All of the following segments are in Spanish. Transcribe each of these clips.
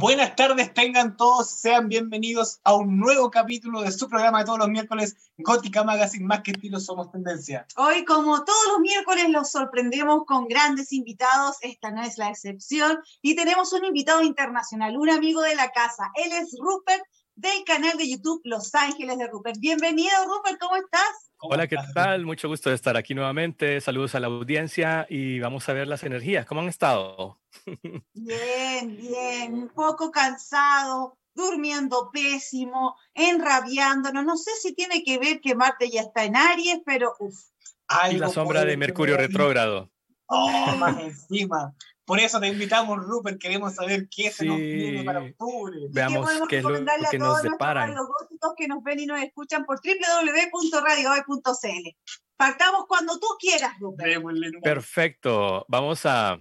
Buenas tardes, tengan todos, sean bienvenidos a un nuevo capítulo de su programa de todos los miércoles, Gótica Magazine, más que estilo somos tendencia. Hoy, como todos los miércoles, los sorprendemos con grandes invitados, esta no es la excepción, y tenemos un invitado internacional, un amigo de la casa, él es Rupert del canal de YouTube Los Ángeles de Rupert. Bienvenido, Rupert, ¿cómo estás? Hola, ¿qué tal? Mucho gusto de estar aquí nuevamente. Saludos a la audiencia y vamos a ver las energías. ¿Cómo han estado? Bien, bien. Un poco cansado, durmiendo pésimo, enrabiándonos. No sé si tiene que ver que Marte ya está en Aries, pero uff. Y la sombra de Mercurio retrógrado. Oh, más encima. Por eso te invitamos, Rupert. Queremos saber qué se nos viene para octubre. Veamos qué, es lo que nos deparan. los góticos que nos ven y nos escuchan por www.radiohoy.cl. Partamos cuando tú quieras, Rupert. Perfecto. Vamos a,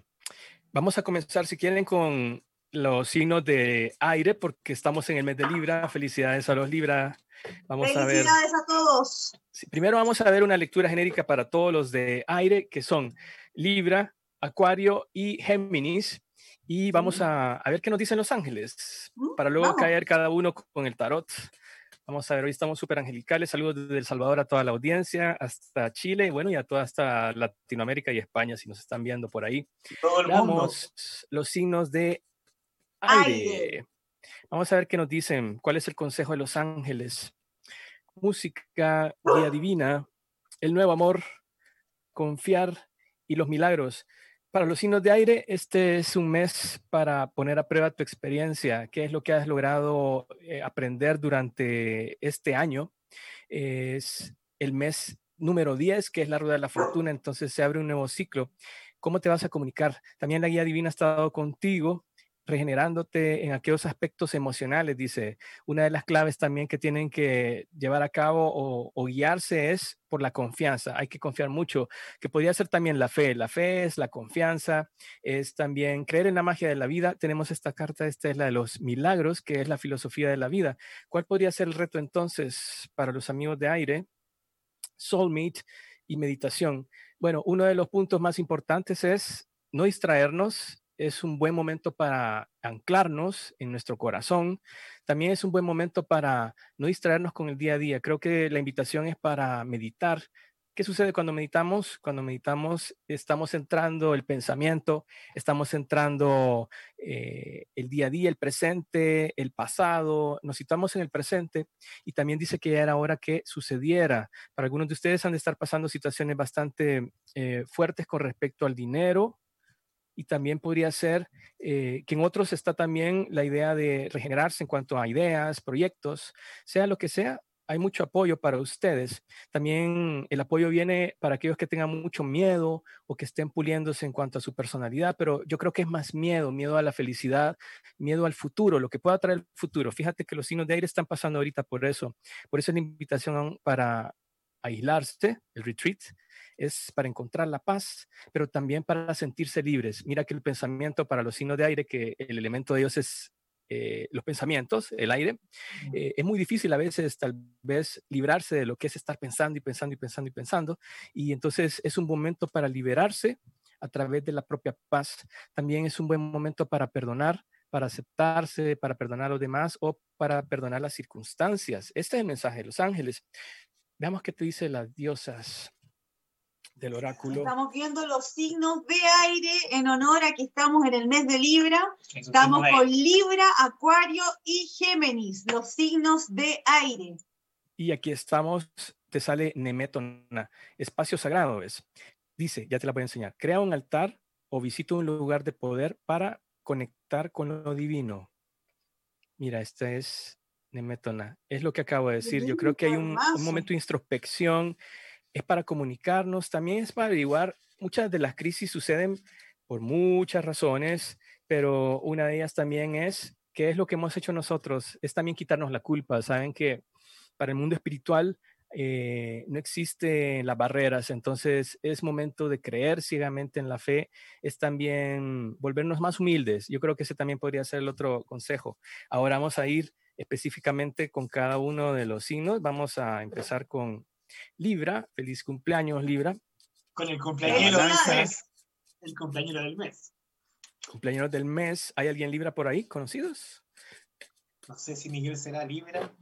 vamos a comenzar, si quieren, con los signos de aire, porque estamos en el mes de Libra. Felicidades a los Libra. Vamos Felicidades a, ver. a todos. primero vamos a ver una lectura genérica para todos los de aire, que son Libra, Acuario y Géminis. Y vamos a, ver qué nos dicen los ángeles, mm, para luego caer cada uno con el tarot. Vamos a ver, hoy estamos súper angelicales. Saludos desde El Salvador a toda la audiencia, hasta Chile, bueno, y a toda hasta Latinoamérica y España, si nos están viendo por ahí. Todo el mundo. los signos de aire. Vamos a ver qué nos dicen. ¿Cuál es el consejo de los ángeles? Música, guía divina, el nuevo amor, confiar y los milagros. Para los signos de aire, este es un mes para poner a prueba tu experiencia, qué es lo que has logrado eh, aprender durante este año. Es el mes número 10, que es la rueda de la fortuna, entonces se abre un nuevo ciclo. ¿Cómo te vas a comunicar? También la guía divina ha estado contigo regenerándote en aquellos aspectos emocionales, dice. Una de las claves también que tienen que llevar a cabo o, guiarse es por la confianza. Hay que confiar mucho, que podría ser también la fe. La fe es la confianza, es también creer en la magia de la vida. Tenemos esta carta, esta es la de los milagros, que es la filosofía de la vida. ¿Cuál podría ser el reto entonces para los amigos de aire? Soulmate y meditación. Bueno, uno de los puntos más importantes es no distraernos es un buen momento para anclarnos en nuestro corazón. También es un buen momento para no distraernos con el día a día. Creo que la invitación es para meditar. ¿Qué sucede cuando meditamos? Cuando meditamos estamos entrando el pensamiento, estamos entrando eh, el día a día, el presente, el pasado, nos citamos en el presente y también dice que ya era hora que sucediera. Para algunos de ustedes han de estar pasando situaciones bastante eh, fuertes con respecto al dinero, y también podría ser eh, que en otros está también la idea de regenerarse en cuanto a ideas, proyectos, sea lo que sea, hay mucho apoyo para ustedes. También el apoyo viene para aquellos que tengan mucho miedo o que estén puliéndose en cuanto a su personalidad, pero yo creo que es más miedo, miedo a la felicidad, miedo al futuro, lo que pueda traer el futuro. Fíjate que los signos de aire están pasando ahorita por eso. Por eso es la invitación para aislarse, el retreat, es para encontrar la paz, pero también para sentirse libres. Mira que el pensamiento para los signos de aire, que el elemento de Dios es eh, los pensamientos, el aire, eh, es muy difícil a veces tal vez librarse de lo que es estar pensando y pensando y pensando y pensando. Y entonces es un momento para liberarse a través de la propia paz. También es un buen momento para perdonar, para aceptarse, para perdonar a los demás o para perdonar las circunstancias. Este es el mensaje de los ángeles. Veamos qué te dice las diosas del oráculo. Estamos viendo los signos de aire en honor a que estamos en el mes de Libra. Estamos con Libra, Acuario y Géminis, los signos de aire. Y aquí estamos, te sale Nemetona, espacio sagrado, ¿ves? Dice, ya te la voy a enseñar, crea un altar o visita un lugar de poder para conectar con lo divino. Mira, esta es Nemetona. Es lo que acabo de decir. Yo creo que hay un, un momento de introspección, es para comunicarnos, también es para averiguar. Muchas de las crisis suceden por muchas razones, pero una de ellas también es qué es lo que hemos hecho nosotros. Es también quitarnos la culpa. Saben que para el mundo espiritual eh, no existen las barreras, entonces es momento de creer ciegamente en la fe, es también volvernos más humildes. Yo creo que ese también podría ser el otro consejo. Ahora vamos a ir específicamente con cada uno de los signos. Vamos a empezar con Libra, feliz cumpleaños Libra. Con el cumpleaños del mes. El cumpleaños del mes. Cumpleaños del mes. ¿Hay alguien Libra por ahí? ¿Conocidos? No sé si Miguel será Libra.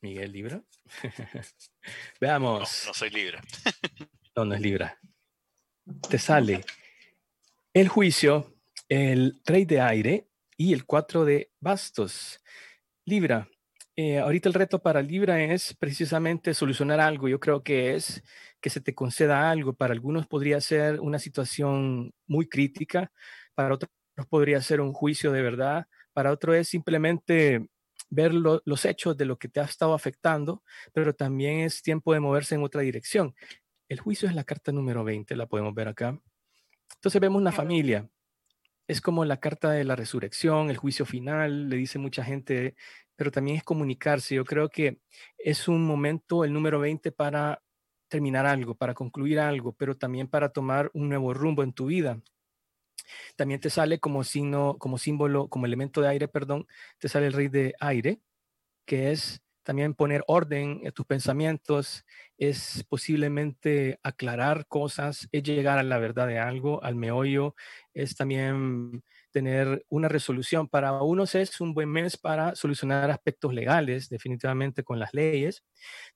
Miguel Libra. Veamos. No, no soy Libra. no, no es Libra. Te sale el juicio, el rey de aire y el cuatro de bastos. Libra. Eh, ahorita el reto para Libra es precisamente solucionar algo. Yo creo que es que se te conceda algo. Para algunos podría ser una situación muy crítica, para otros podría ser un juicio de verdad, para otros es simplemente ver los hechos de lo que te ha estado afectando, pero también es tiempo de moverse en otra dirección. El juicio es la carta número 20, la podemos ver acá. Entonces vemos una familia. Es como la carta de la resurrección, el juicio final, le dice mucha gente, pero también es comunicarse. Yo creo que es un momento, el número 20, para terminar algo, para concluir algo, pero también para tomar un nuevo rumbo en tu vida. También te sale como signo, como símbolo, como elemento de aire, perdón, te sale el rey de aire, que es también poner orden en tus pensamientos, es posiblemente aclarar cosas, es llegar a la verdad de algo, al meollo, es también tener una resolución. Para unos es un buen mes para solucionar aspectos legales, definitivamente con las leyes.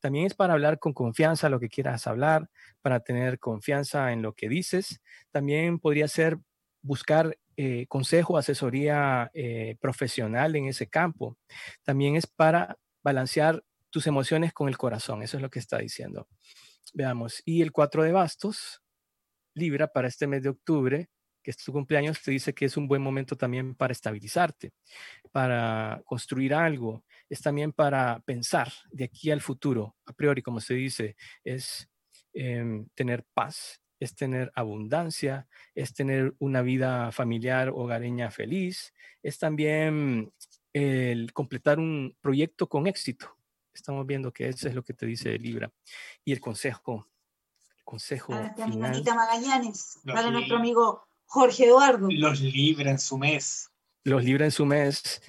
También es para hablar con confianza lo que quieras hablar, para tener confianza en lo que dices. También podría ser buscar eh, consejo, asesoría eh, profesional en ese campo. También es para balancear tus emociones con el corazón. Eso es lo que está diciendo. Veamos. Y el 4 de bastos, Libra, para este mes de octubre, que es tu cumpleaños, te dice que es un buen momento también para estabilizarte, para construir algo. Es también para pensar de aquí al futuro. A priori, como se dice, es em, tener paz, es tener abundancia, es tener una vida familiar hogareña feliz, es también el completar un proyecto con éxito. Estamos viendo que eso es lo que te dice Libra. Y el consejo, el consejo final. Magallanes, para nuestro amigo Jorge Eduardo. Los Libra en su mes. Los Libra en su mes.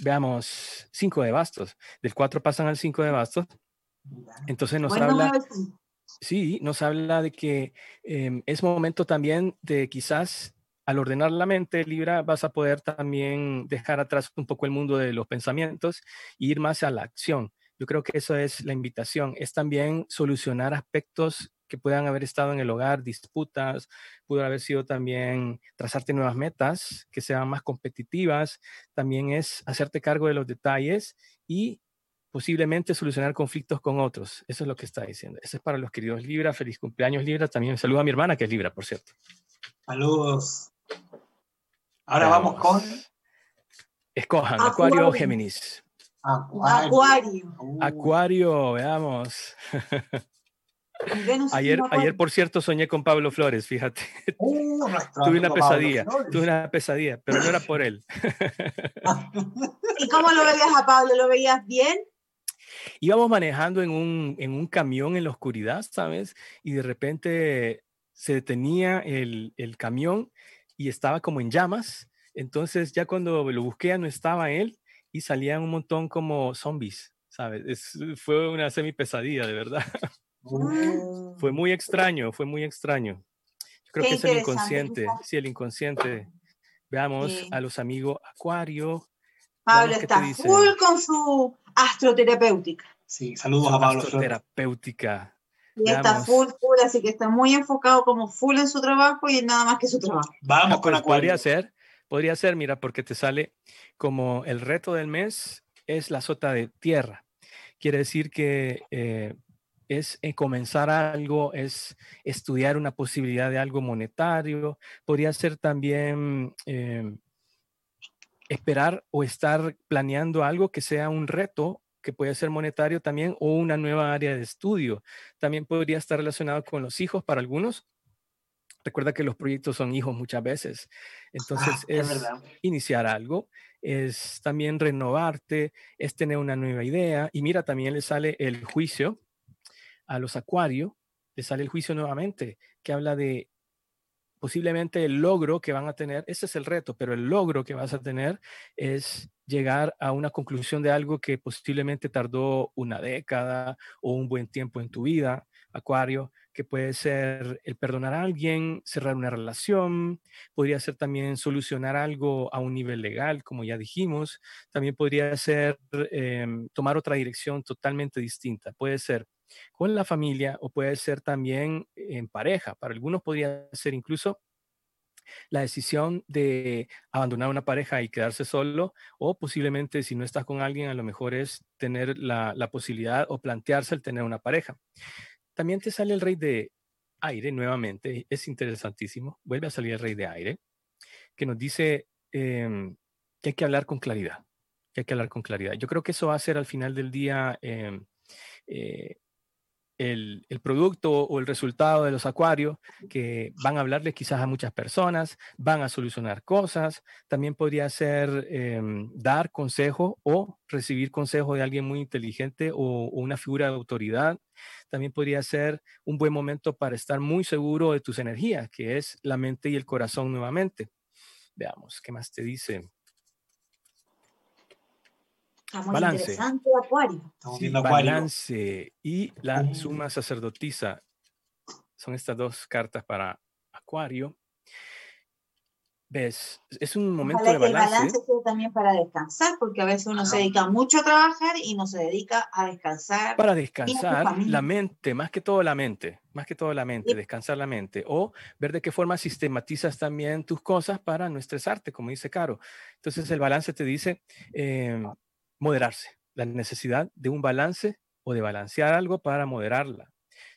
Veamos, cinco de bastos. Del 4 pasan al 5 de bastos. Entonces nos habla Sí, nos habla de que em, es momento también de quizás al ordenar la mente, Libra, vas a poder también dejar atrás un poco el mundo de los pensamientos e ir más a la acción. Yo creo que eso es la invitación, es también solucionar aspectos que puedan haber estado en el hogar, disputas, pudo haber sido también trazarte nuevas metas que sean más competitivas, también es hacerte cargo de los detalles y posiblemente solucionar conflictos con otros. Eso es lo que está diciendo. Eso es para los queridos Libra. Feliz cumpleaños, Libra. También saludo a mi hermana, que es Libra, por cierto. Saludos. Ahora vamos, con... Escojan, Acuario, o Géminis. Acuario. Acuario, veamos. ayer, ayer, por cierto, soñé con Pablo Flores, fíjate. Uh, tuve una pesadilla, tuve una pesadilla, pero no era por él. ¿Y cómo lo veías a Pablo? ¿Lo veías bien? íbamos manejando en un, en un camión en la oscuridad, ¿sabes? Y de repente se detenía el, el camión y estaba como en llamas. Entonces ya cuando lo busqué no estaba él y salían un montón como zombies, ¿sabes? fue una semi pesadilla, de verdad. Fue muy extraño, fue muy extraño. Yo creo que es el inconsciente, sí, el inconsciente. Veamos a los amigos Acuario. Pablo está full con su astroterapéutica. Sí, saludos a Pablo. Astroterapéutica. Y está full, full, así que está muy enfocado como full en su trabajo y en nada más que su trabajo. Vamos con Acuario. Podría ser, podría ser, mira, porque te sale como el reto del mes es la sota de tierra. Quiere decir que eh, es eh, comenzar algo, es estudiar una posibilidad de algo monetario, podría ser también em, esperar o estar planeando algo que sea un reto que puede ser monetario también o una nueva área de estudio. También podría estar relacionado con los hijos para algunos. Recuerda que los proyectos son hijos muchas veces. Entonces ah, es, iniciar algo, es también renovarte, es tener una nueva idea. Y mira, también le sale el juicio a los acuarios, le sale el juicio nuevamente, que habla de posiblemente el logro que van a tener, ese es el reto, pero el logro que vas a tener es llegar a una conclusión de algo que posiblemente tardó una década o un buen tiempo en tu vida, Acuario, que puede ser el perdonar a alguien, cerrar una relación, podría ser también solucionar algo a un nivel legal, como ya dijimos, también podría ser em, tomar otra dirección totalmente distinta, puede ser con la familia o puede ser también en pareja, para algunos podría ser incluso la decisión de abandonar una pareja y quedarse solo, o posiblemente si no estás con alguien, a lo mejor es tener la, la posibilidad o plantearse el tener una pareja. También te sale el rey de aire nuevamente, es interesantísimo, vuelve a salir el rey de aire, que nos dice em, que hay que hablar con claridad, que hay que hablar con claridad. Yo creo que eso va a ser al final del día em, eh, el, producto o el resultado de los acuarios que van a hablarle quizás a muchas personas, van a solucionar cosas, también podría ser em, dar consejo o recibir consejo de alguien muy inteligente o, una figura de autoridad. También podría ser un buen momento para estar muy seguro de tus energías, que es la mente y el corazón nuevamente. Veamos, ¿qué más te dice? Balance. Acuario. Balance y la suma sacerdotisa. Son estas dos cartas para Acuario. ¿Ves? Es un momento de balance. El balance también para descansar, porque a veces uno se dedica mucho a trabajar y no se dedica a descansar. Para descansar la mente, más que todo la mente, más que todo la mente, descansar la mente. O ver de qué forma sistematizas también tus cosas para no estresarte, como dice Caro. Entonces el balance te dice, eh, moderarse, la necesidad de un balance o de balancear algo para moderarla.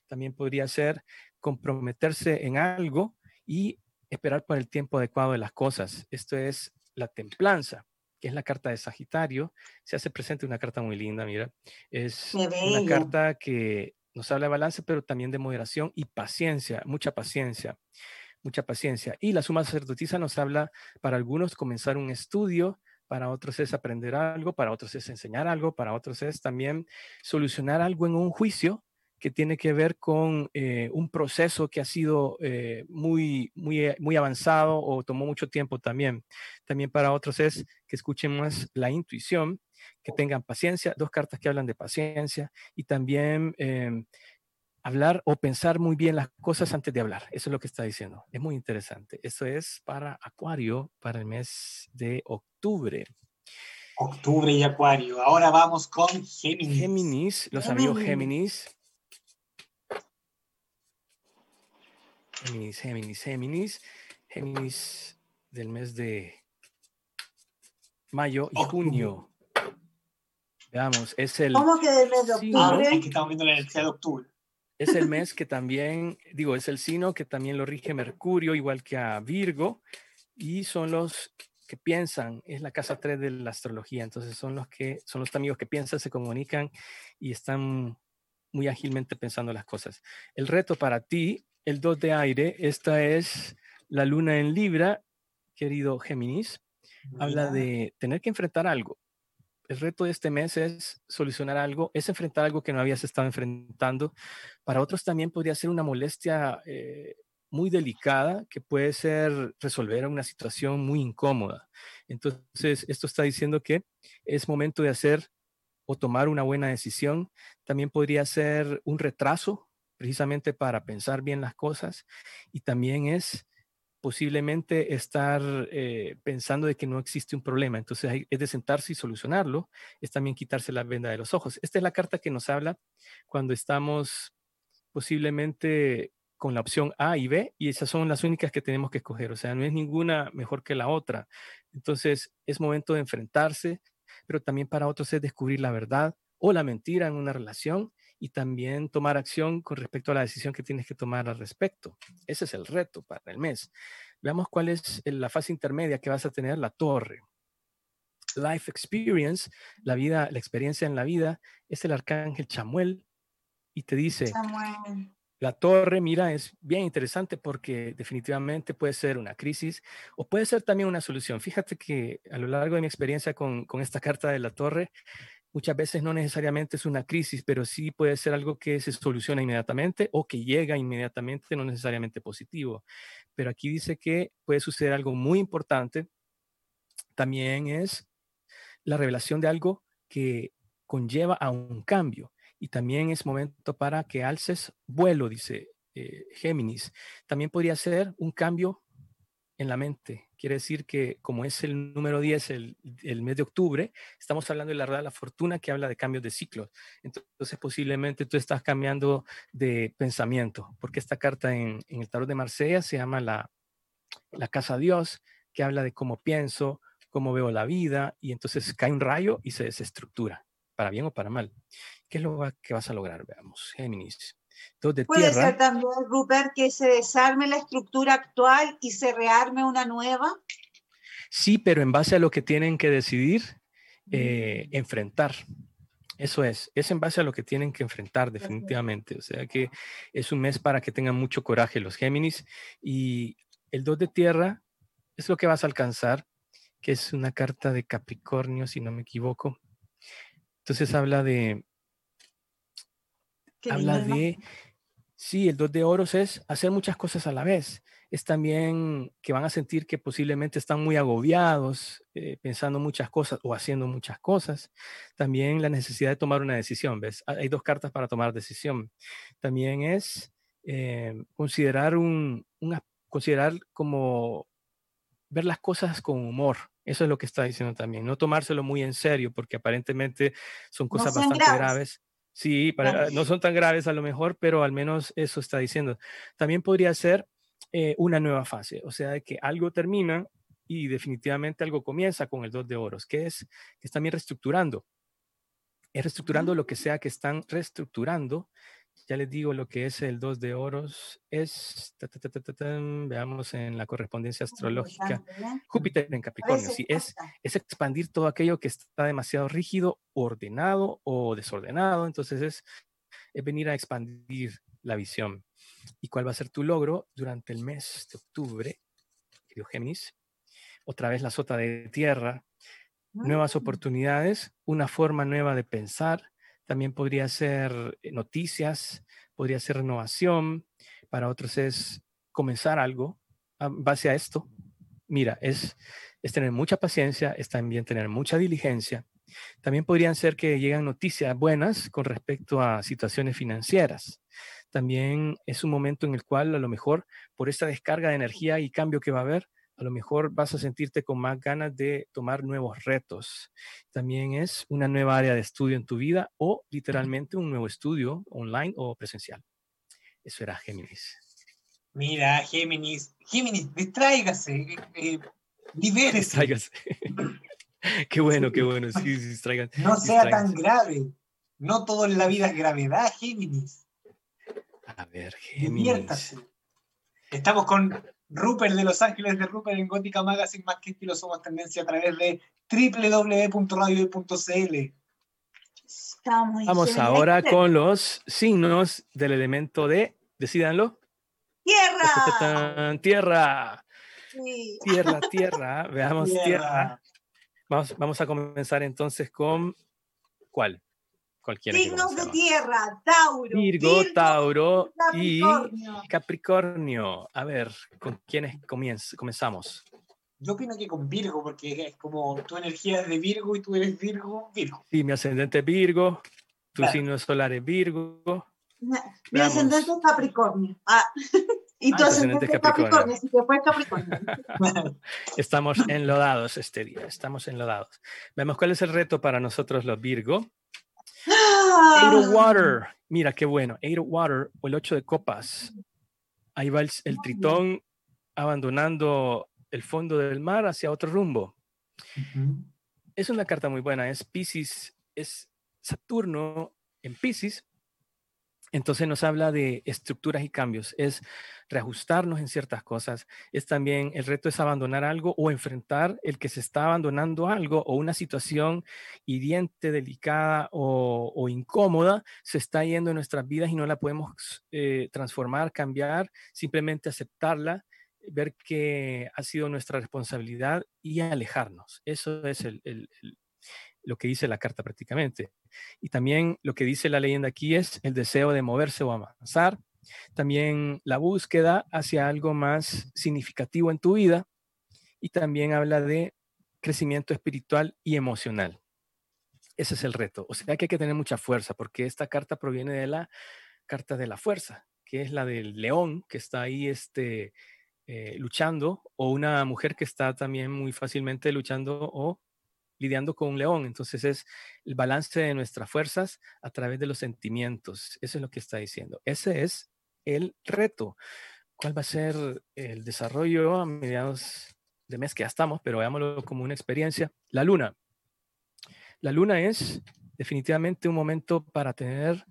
También podría ser comprometerse en algo y esperar por el tiempo adecuado de las cosas. Esto es la templanza, que es la carta de Sagitario. Se hace presente una carta muy linda, mira. Es una carta que nos habla de balance, pero también de moderación y paciencia, mucha paciencia, mucha paciencia. Y la suma sacerdotisa nos habla para algunos comenzar un estudio para otros es aprender algo, para otros es enseñar algo, para otros es también solucionar algo en un juicio que tiene que ver con eh, un proceso que ha sido eh, muy, muy, eh, muy avanzado o tomó mucho tiempo también. También para otros es que escuchen más la intuición, que tengan paciencia, dos cartas que hablan de paciencia y también em, hablar o pensar muy bien las cosas antes de hablar. Eso es lo que está diciendo. Es muy interesante. Eso es para Acuario para el mes de octubre. Octubre y Acuario. Ahora vamos con Géminis. Géminis, los amigos Géminis. Géminis, Géminis, Géminis. Géminis del mes de mayo y junio. Veamos, es el. ¿Cómo que del mes de octubre? es que estamos viendo la energía de octubre. Es el mes que también, digo, es el signo que también lo rige Mercurio, igual que a Virgo, y son los que piensan, es la casa 3 de la astrología, entonces son los que, son los amigos que piensan, se comunican y están muy ágilmente pensando las cosas. El reto para ti, el 2 de aire, esta es la luna en Libra, querido Géminis, habla de tener que enfrentar algo el reto de este mes es solucionar algo, es enfrentar algo que no habías estado enfrentando. Para otros también podría ser una molestia eh, muy delicada que puede ser resolver una situación muy incómoda. Entonces, esto está diciendo que es momento de hacer o tomar una buena decisión. También podría ser un retraso precisamente para pensar bien las cosas y también es posiblemente estar eh, pensando de que no existe un problema. Entonces es de sentarse y solucionarlo, es también quitarse la venda de los ojos. Esta es la carta que nos habla cuando estamos posiblemente con la opción A y B y esas son las únicas que tenemos que escoger. O sea, no es ninguna mejor que la otra. Entonces es momento de enfrentarse, pero también para otros es descubrir la verdad o la mentira en una relación y también tomar acción con respecto a la decisión que tienes que tomar al respecto. Ese es el reto para el mes. Veamos cuál es la fase intermedia que vas a tener, la torre. Life Experience, la vida, la experiencia en la vida, es el arcángel Chamuel y te dice, la torre, mira, es bien interesante porque definitivamente puede ser una crisis o puede ser también una solución. Fíjate que a lo largo de mi experiencia con, con esta carta de la torre, muchas veces no necesariamente es una crisis, pero sí puede ser algo que se soluciona inmediatamente o que llega inmediatamente, no necesariamente positivo. Pero aquí dice que puede suceder algo muy importante. También es la revelación de algo que conlleva a un cambio. Y también es momento para que alces vuelo, dice eh, Géminis. También podría ser un cambio en la mente. Quiere decir que como es el número 10, el, mes de octubre, estamos hablando de la rueda de la fortuna que habla de cambios de ciclos. Entonces posiblemente tú estás cambiando de pensamiento, porque esta carta en, en el tarot de Marsella se llama la, la casa Dios, que habla de cómo pienso, cómo veo la vida, y entonces cae un rayo y se desestructura, para bien o para mal. ¿Qué es lo que vas a lograr? Veamos, Géminis. De Puede ser también, Rupert, que se desarme la estructura actual y se rearme una nueva. Sí, pero en base a lo que tienen que decidir, eh, mm. enfrentar. Eso es, es en base a lo que tienen que enfrentar definitivamente. O sea que es un mes para que tengan mucho coraje los Géminis y el 2 de tierra es lo que vas a alcanzar, que es una carta de Capricornio, si no me equivoco. Entonces habla de habla de, sí, el dos de oros es hacer muchas cosas a la vez. Es también que van a sentir que posiblemente están muy agobiados, eh, pensando muchas cosas o haciendo muchas cosas. También la necesidad de tomar una decisión, ¿ves? Hay dos cartas para tomar decisión. También es eh, considerar un, considerar como ver las cosas con humor. Eso es lo que está diciendo también. No tomárselo muy en serio, porque aparentemente son cosas bastante graves. Sí, para, no son tan graves a lo mejor, pero al menos eso está diciendo. También podría ser eh, una nueva fase, o sea, que algo termina y definitivamente algo comienza con el dos de oros, que es que están bien reestructurando. Es reestructurando lo que sea que están reestructurando ya les digo lo que es el 2 de oros. Es, veamos en la correspondencia astrológica, Júpiter en Capricornio. Sí, es, es expandir todo aquello que está demasiado rígido, ordenado o desordenado. Entonces es, es venir a expandir la visión. ¿Y cuál va a ser tu logro durante el mes de octubre, querido Géminis? Otra vez la sota de tierra, nuevas mm. oportunidades, una forma nueva de pensar, también podría ser eh, noticias, podría ser renovación, para otros es comenzar algo en base a esto. Mira, es, es tener mucha paciencia, es también tener mucha diligencia. También podrían ser que llegan noticias buenas con respecto a situaciones financieras. También es un momento en el cual a lo mejor por esta descarga de energía y cambio que va a haber, a lo mejor vas a sentirte con más ganas de tomar nuevos retos. También es una nueva área de estudio en tu vida o literalmente un nuevo estudio online o presencial. Eso era Géminis. Mira, Géminis, Géminis, distráigase, eh, eh Distráigase. qué bueno, qué bueno, sí, distraigan. No sea tan grave. No todo en la vida es gravedad, Géminis. A ver, Géminis. Estamos con Rupert de Los Ángeles de Rupert en Gótica Magazine, más que estilo somos tendencia a través de www.radio.cl. Vamos ahora con los signos del elemento de, decídanlo. Tierra. Tierra. Tierra, tierra. Veamos tierra. Vamos, vamos a comenzar entonces con ¿cuál? Signos de tierra, Tauro. Virgo, Tauro y Capricornio. A ver, ¿con quiénes comenzamos? Yo opino que con Virgo, porque es como tu energía es de Virgo y tú eres Virgo, Virgo. Sí, mi ascendente es Virgo, tu signo solar es Virgo. Mi ascendente es Capricornio. Ah. Y tu ascendente, es Capricornio, así que fue Capricornio. estamos enlodados este día, estamos enlodados. Vemos cuál es el reto para nosotros los Virgo. Eight of Water. Mira qué bueno. Eight of Water o el 8 de copas. Ahí va el, tritón abandonando el fondo del mar hacia otro rumbo. Es una carta muy buena. Es Pisces, es Saturno en Pisces entonces nos habla de estructuras y cambios, es reajustarnos en ciertas cosas, es también el reto es abandonar algo o enfrentar el que se está abandonando algo o una situación hiriente, delicada o, incómoda se está yendo en nuestras vidas y no la podemos eh, transformar, cambiar, simplemente aceptarla, ver que ha sido nuestra responsabilidad y alejarnos. Eso es el, lo que dice la carta prácticamente. Y también lo que dice la leyenda aquí es el deseo de moverse o avanzar. También la búsqueda hacia algo más significativo en tu vida. Y también habla de crecimiento espiritual y emocional. Ese es el reto. O sea que hay que tener mucha fuerza porque esta carta proviene de la carta de la fuerza. que es la del león, que está ahí este, eh, luchando, o una mujer que está también muy fácilmente luchando o lidiando con un león. Entonces es el balance de nuestras fuerzas a través de los sentimientos. Eso es lo que está diciendo. Ese es el reto. ¿Cuál va a ser el desarrollo a mediados de mes que ya estamos? Pero veámoslo como una experiencia. La luna. La luna es definitivamente un momento para tener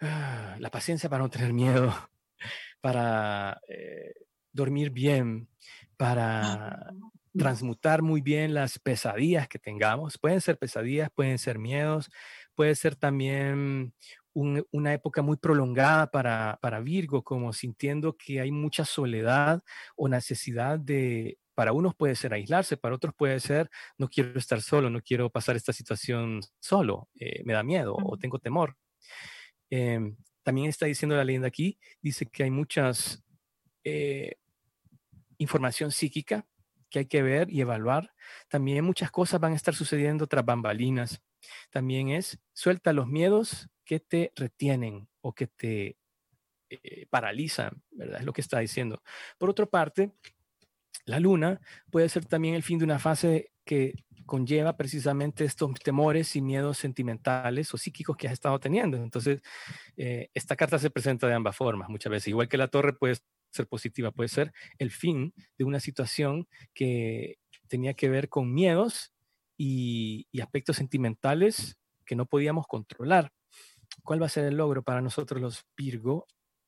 ah, la paciencia, para no tener miedo, para eh, dormir bien, para transmutar muy bien las pesadillas que tengamos. Pueden ser pesadillas, pueden ser miedos, puede ser también una época muy prolongada para, para Virgo, como sintiendo que hay mucha soledad o necesidad de, para unos puede ser aislarse, para otros puede ser no quiero estar solo, no quiero pasar esta situación solo, eh, me da miedo o tengo temor. Em, también está diciendo la leyenda aquí, dice que hay muchas eh, información psíquica que hay que ver y evaluar. También muchas cosas van a estar sucediendo tras bambalinas. También es suelta los miedos que te retienen o que te eh, paralizan, ¿verdad? Es lo que está diciendo. Por otra parte, la luna puede ser también el fin de una fase que conlleva precisamente estos temores y miedos sentimentales o psíquicos que has estado teniendo. Entonces, eh, esta carta se presenta de ambas formas muchas veces. Igual que la torre puede ser positiva, puede ser el fin de una situación que tenía que ver con miedos y, aspectos sentimentales que no podíamos controlar. ¿Cuál va a ser el logro para nosotros los Virgo?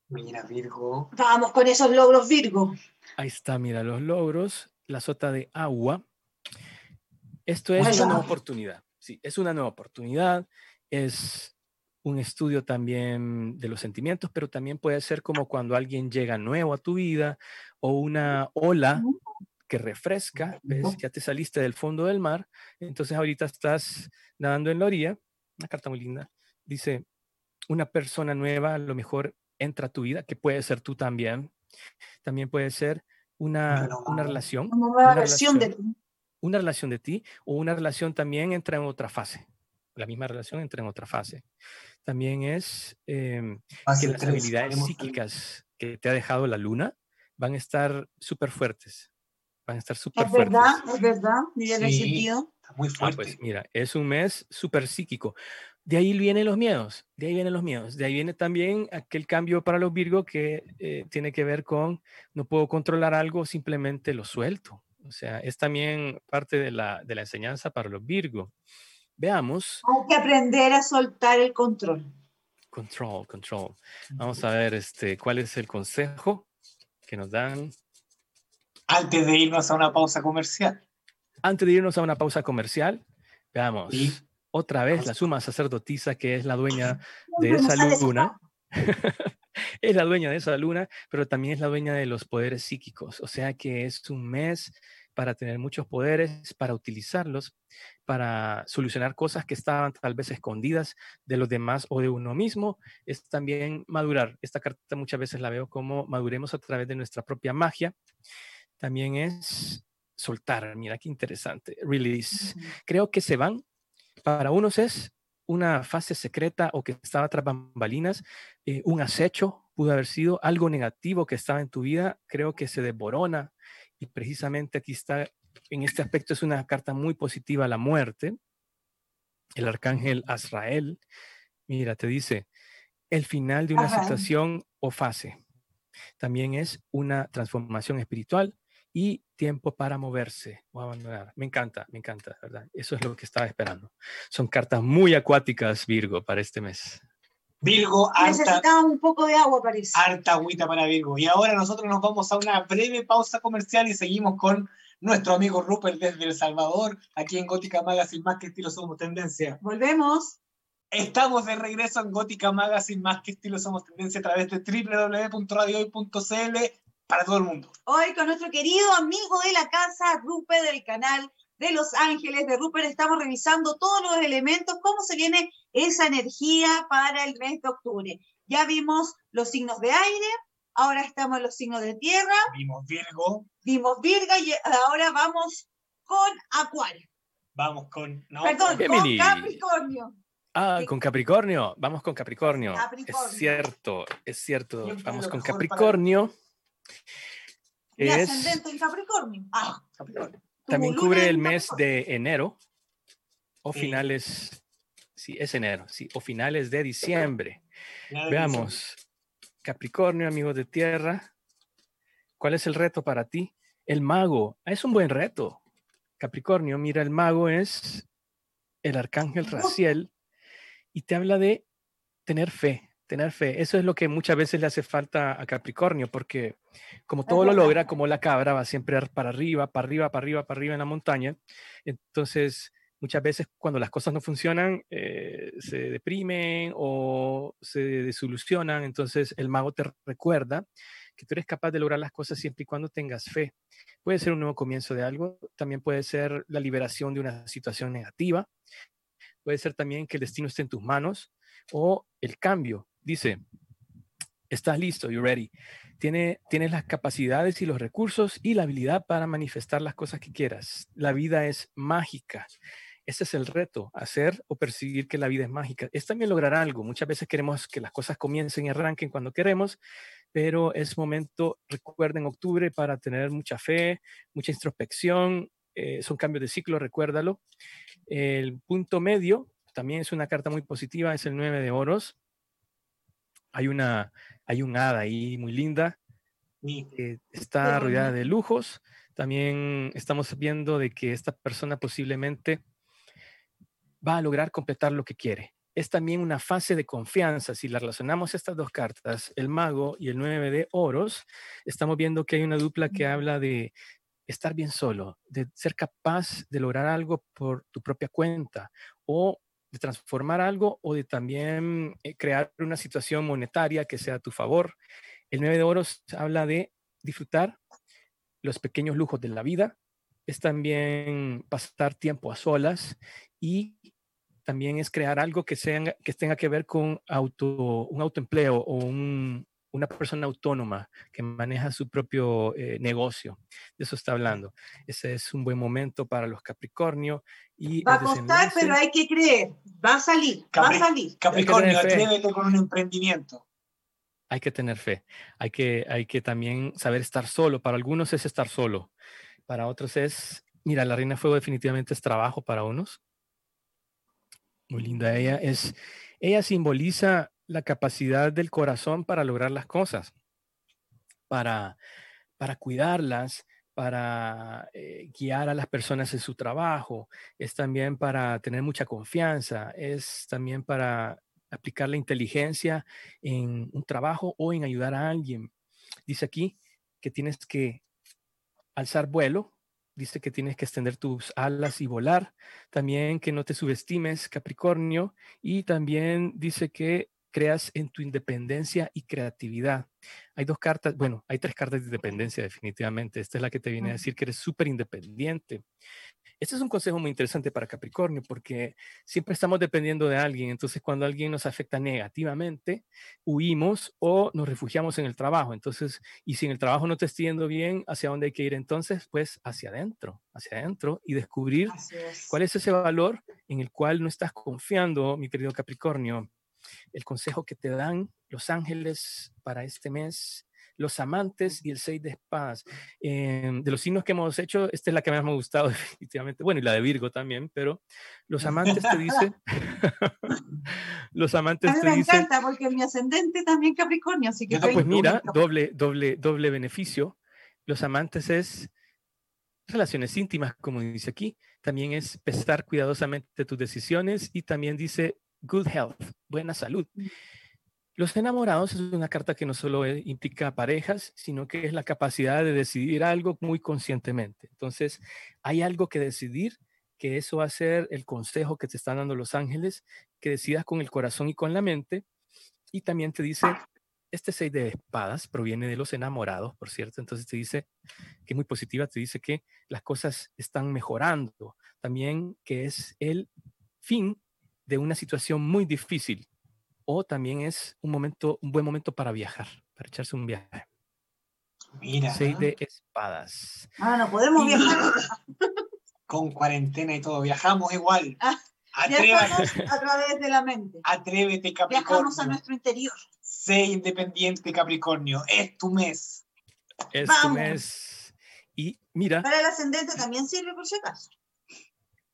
Mira, Virgo. Vamos con esos logros, Virgo. Ahí está, mira, los logros, la sota de agua. Esto es una nueva oportunidad. Sí, es una nueva oportunidad. Es un estudio también de los sentimientos, pero también puede ser como cuando alguien llega nuevo a tu vida o una ola que refresca, ¿ves? ya te saliste del fondo del mar, entonces ahorita estás nadando en la orilla, una carta muy linda, dice, una persona nueva a lo mejor entra a tu vida, que puede ser tú también, también puede ser una, una relación, una, relación, de ti. una relación de ti o una relación también entra en otra fase, la misma relación entra en otra fase también es em, que las habilidades psíquicas que te ha dejado la luna van a estar súper fuertes. Van a estar súper fuertes. Es verdad, es verdad. Mira sí, sentido. muy ah, pues fuerte. mira, es un mes súper psíquico. De ahí vienen los miedos, de ahí vienen los miedos. De ahí viene también aquel cambio para los Virgo que eh, tiene que ver con no puedo controlar algo, simplemente lo suelto. O sea, es también parte de la, de la enseñanza para los Virgo. Veamos. Hay que aprender a soltar el control. Control, control. Vamos a ver este, cuál es el consejo que nos dan. Antes de irnos a una pausa comercial. Antes de irnos a una pausa comercial, veamos. Otra vez la suma sacerdotisa, que es la dueña de esa luna. es la dueña de esa luna, pero también es la dueña de los poderes psíquicos. O sea que es un mes para tener muchos poderes, para utilizarlos, para solucionar cosas que estaban tal vez escondidas de los demás o de uno mismo, es también madurar. Esta carta muchas veces la veo como maduremos a través de nuestra propia magia. También es soltar, mira qué interesante, release. Creo que se van. Para unos es una fase secreta o que estaba tras bambalinas, eh, un acecho, pudo haber sido algo negativo que estaba en tu vida, creo que se desborona y precisamente aquí está, en este aspecto es una carta muy positiva a la muerte. El arcángel Azrael, mira, te dice, el final de una situación o fase. También es una transformación espiritual y tiempo para moverse o abandonar. Me encanta, me encanta, ¿verdad? Eso es lo que estaba esperando. Son cartas muy acuáticas, Virgo, para este mes. Virgo, harta, un poco de agua, parece. Harta agüita para Virgo. Y ahora nosotros nos vamos a una breve pausa comercial y seguimos con nuestro amigo Rupert desde El Salvador, aquí en Gótica Magazine, más que estilo somos tendencia. Volvemos. Estamos de regreso en Gótica Magazine, más que estilo somos tendencia a través de www.radiohoy.cl para todo el mundo. Hoy con nuestro querido amigo de la casa, Rupert del canal de Los Ángeles de Rupert, estamos revisando todos los elementos, cómo se viene esa energía para el mes de octubre. Ya vimos los signos de aire, ahora estamos en los signos de tierra. Vimos Virgo. Vimos Virgo y ahora vamos con Acuario. Vamos con... Perdón, con Capricornio. Ah, con Capricornio. Vamos con Capricornio. Capricornio. Es cierto, es cierto. Vamos con para- Capricornio. Mi Es, ascendente en Capricornio. Ah, Capricornio. También cubre el mes de enero o finales, sí, es enero, sí, o finales de diciembre. Veamos, Capricornio, amigos de tierra, ¿cuál es el reto para ti? El mago, es un buen reto. Capricornio, mira, el mago es el arcángel Raciel y te habla de tener fe, tener fe. Eso es lo que muchas veces le hace falta a Capricornio, porque como todo lo logra, como la cabra va siempre ar- para arriba, para arriba, para arriba, para arriba en la montaña, entonces muchas veces cuando las cosas no funcionan, eh, se deprimen o se desilusionan, entonces el mago te recuerda que tú eres capaz de lograr las cosas siempre y cuando tengas fe. Puede ser un nuevo comienzo de algo, también puede ser la liberación de una situación negativa, puede ser también que el destino esté en tus manos o el cambio. Dice, estás listo, you're ready. Tiene, tienes las capacidades y los recursos y la habilidad para manifestar las cosas que quieras. La vida es mágica. Ese es el reto, hacer o percibir que la vida es mágica. Es también lograr algo. Muchas veces queremos que las cosas comiencen y arranquen cuando queremos, pero es momento, recuerden, octubre para tener mucha fe, mucha introspección. eh, son cambios de ciclo, recuérdalo. El punto medio también es una carta muy positiva, es el 9 de oros. Hay una, hay un hada ahí muy linda, eh, está rodeada de lujos. También estamos viendo de que esta persona posiblemente va a lograr completar lo que quiere. Es también una fase de confianza. Si la relacionamos estas dos cartas, el mago y el 9 de oros, estamos viendo que hay una dupla que habla de estar bien solo, de ser capaz de lograr algo por tu propia cuenta o de transformar algo o de también eh, crear una situación monetaria que sea a tu favor. El 9 de oros habla de disfrutar los pequeños lujos de la vida, es también pasar tiempo a solas y también es crear algo que, sea, que tenga que ver con auto, un autoempleo o un, una persona autónoma que maneja su propio eh, negocio. De eso está hablando. Ese es un buen momento para los Capricornio. Y Va a costar, pero hay que creer. Va a salir, va Capri- a salir. Capricornio, atrévete con un emprendimiento. hay que tener fe, hay que, hay que también saber estar solo. Para algunos es estar solo, para otros es, mira, la Reina de Fuego definitivamente es trabajo para unos. Muy linda ella, es, ella simboliza la capacidad del corazón para lograr las cosas, para, para cuidarlas, para eh, guiar a las personas en su trabajo, es también para tener mucha confianza, es también para aplicar la inteligencia en un trabajo o en ayudar a alguien. Dice aquí que tienes que alzar vuelo, dice que tienes que extender tus alas y volar, también que no te subestimes, Capricornio, y también dice que creas en tu independencia y creatividad. Hay dos cartas, bueno, hay tres cartas de independencia definitivamente. Esta es la que te viene a decir que eres súper independiente. Este es un consejo muy interesante para Capricornio porque siempre estamos dependiendo de alguien. Entonces, cuando alguien nos afecta negativamente, huimos o nos refugiamos en el trabajo. Entonces, y si en el trabajo no te está yendo bien, ¿hacia dónde hay que ir entonces? Pues hacia adentro, hacia adentro y descubrir es. cuál es ese valor en el cual no estás confiando, mi querido Capricornio. El consejo que te dan los ángeles para este mes, los amantes y el seis de espadas. Eh, de los signos que hemos hecho, esta es la que más me ha gustado definitivamente. Bueno, y la de Virgo también, pero los amantes te dicen, los A amantes mí te me dicen, encanta porque mi ascendente también Capricornio, así que Ah, pues mira, doble, doble, doble beneficio. Los amantes es relaciones íntimas, como dice aquí. También es pesar cuidadosamente tus decisiones y también dice good health, buena salud. Los enamorados es una carta que no solo eh, implica parejas, sino que es la capacidad de decidir algo muy conscientemente. Entonces, hay algo que decidir, que eso va a ser el consejo que te están dando los ángeles, que decidas con el corazón y con la mente. Y también te dice, este seis de espadas proviene de los enamorados, por cierto. Entonces te dice que es muy positiva, te dice que las cosas están mejorando. También que es el fin de una situación muy difícil. O también es un momento, un buen momento para viajar, para echarse un viaje. Mira, Seis de espadas. Ah, no podemos Y- viajar. con cuarentena y todo, viajamos igual. Ah. A través de la mente. Atrévete, Capricornio. Viajamos a nuestro interior. Sé independiente, Capricornio. Es tu mes. Es tu mes. Y mira. Para el ascendente también sirve por si acaso.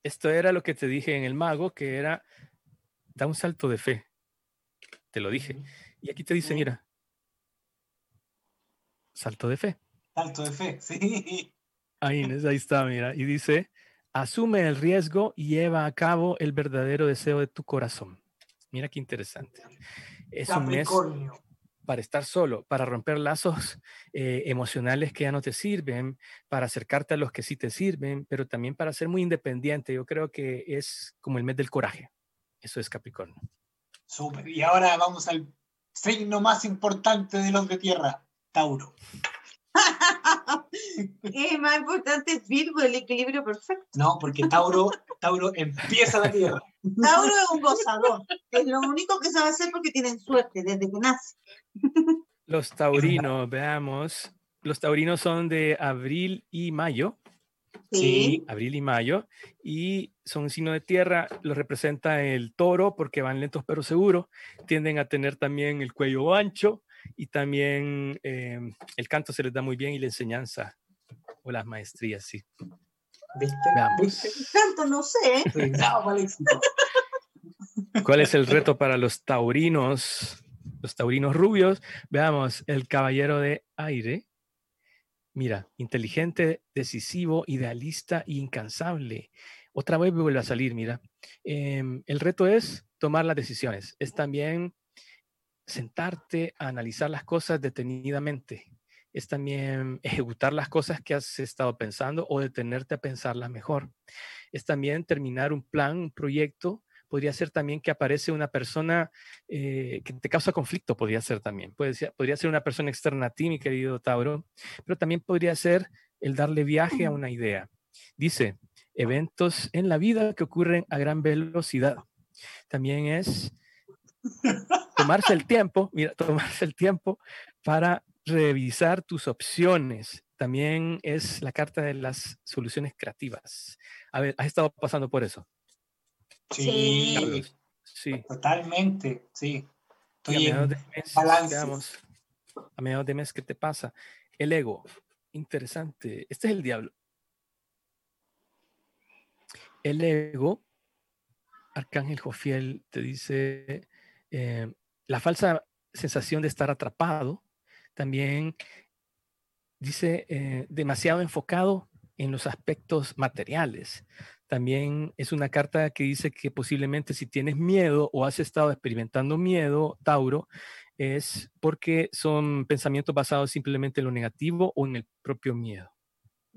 Esto era lo que te dije en el mago, que era, da un salto de fe. Te lo dije. Y aquí te dice, mira, salto de fe. Salto de fe, sí. Ahí, ahí está, mira. Y dice, asume el riesgo y lleva a cabo el verdadero deseo de tu corazón. Mira qué interesante. Es un mes para estar solo, para romper lazos eh, emocionales que ya no te sirven, para acercarte a los que sí te sirven, pero también para ser muy independiente. Yo creo que es como el mes del coraje. Eso es Capricornio. Súper. Y ahora vamos al signo más importante de los de tierra, Tauro. es más importante es Virgo, el equilibrio perfecto. No, porque Tauro, Tauro empieza la tierra. Tauro es un gozador. Es lo único que sabe hacer porque tienen suerte desde que nace. Los taurinos, veamos. Los taurinos son de abril y mayo. Sí. Abril y mayo. Y son un signo de tierra. Los representa el toro porque van lentos pero seguros. Tienden a tener también el cuello ancho y también em, el canto se les da muy bien y la enseñanza o las maestrías, sí. ¿Viste? El canto no sé. ¿Cuál es el reto para los taurinos? Los taurinos rubios. Veamos, el caballero de aire. Mira, inteligente, decisivo, idealista e incansable. Otra vez vuelve a salir, mira. Em, el reto es tomar las decisiones. Es también sentarte a analizar las cosas detenidamente. Es también ejecutar las cosas que has estado pensando o detenerte a pensarlas mejor. Es también terminar un plan, un proyecto. Podría ser también que aparece una persona eh, que te causa conflicto, podría ser también. podría ser una persona externa a ti, mi querido Tauro, pero también podría ser el darle viaje a una idea. Dice, eventos en la vida que ocurren a gran velocidad. También es tomarse el tiempo, mira, tomarse el tiempo para revisar tus opciones. También es la carta de las soluciones creativas. A ver, ¿has estado pasando por eso? Sí, sí. totalmente, sí. Estoy a mediados de mes, a mediados de mes, ¿qué te pasa? El ego, interesante. Este es el diablo. El ego, Arcángel Jofiel te dice, eh, la falsa sensación de estar atrapado, también dice eh, demasiado enfocado en los aspectos materiales. También es una carta que dice que posiblemente si tienes miedo o has estado experimentando miedo, Tauro, es porque son pensamientos basados simplemente en lo negativo o en el propio miedo.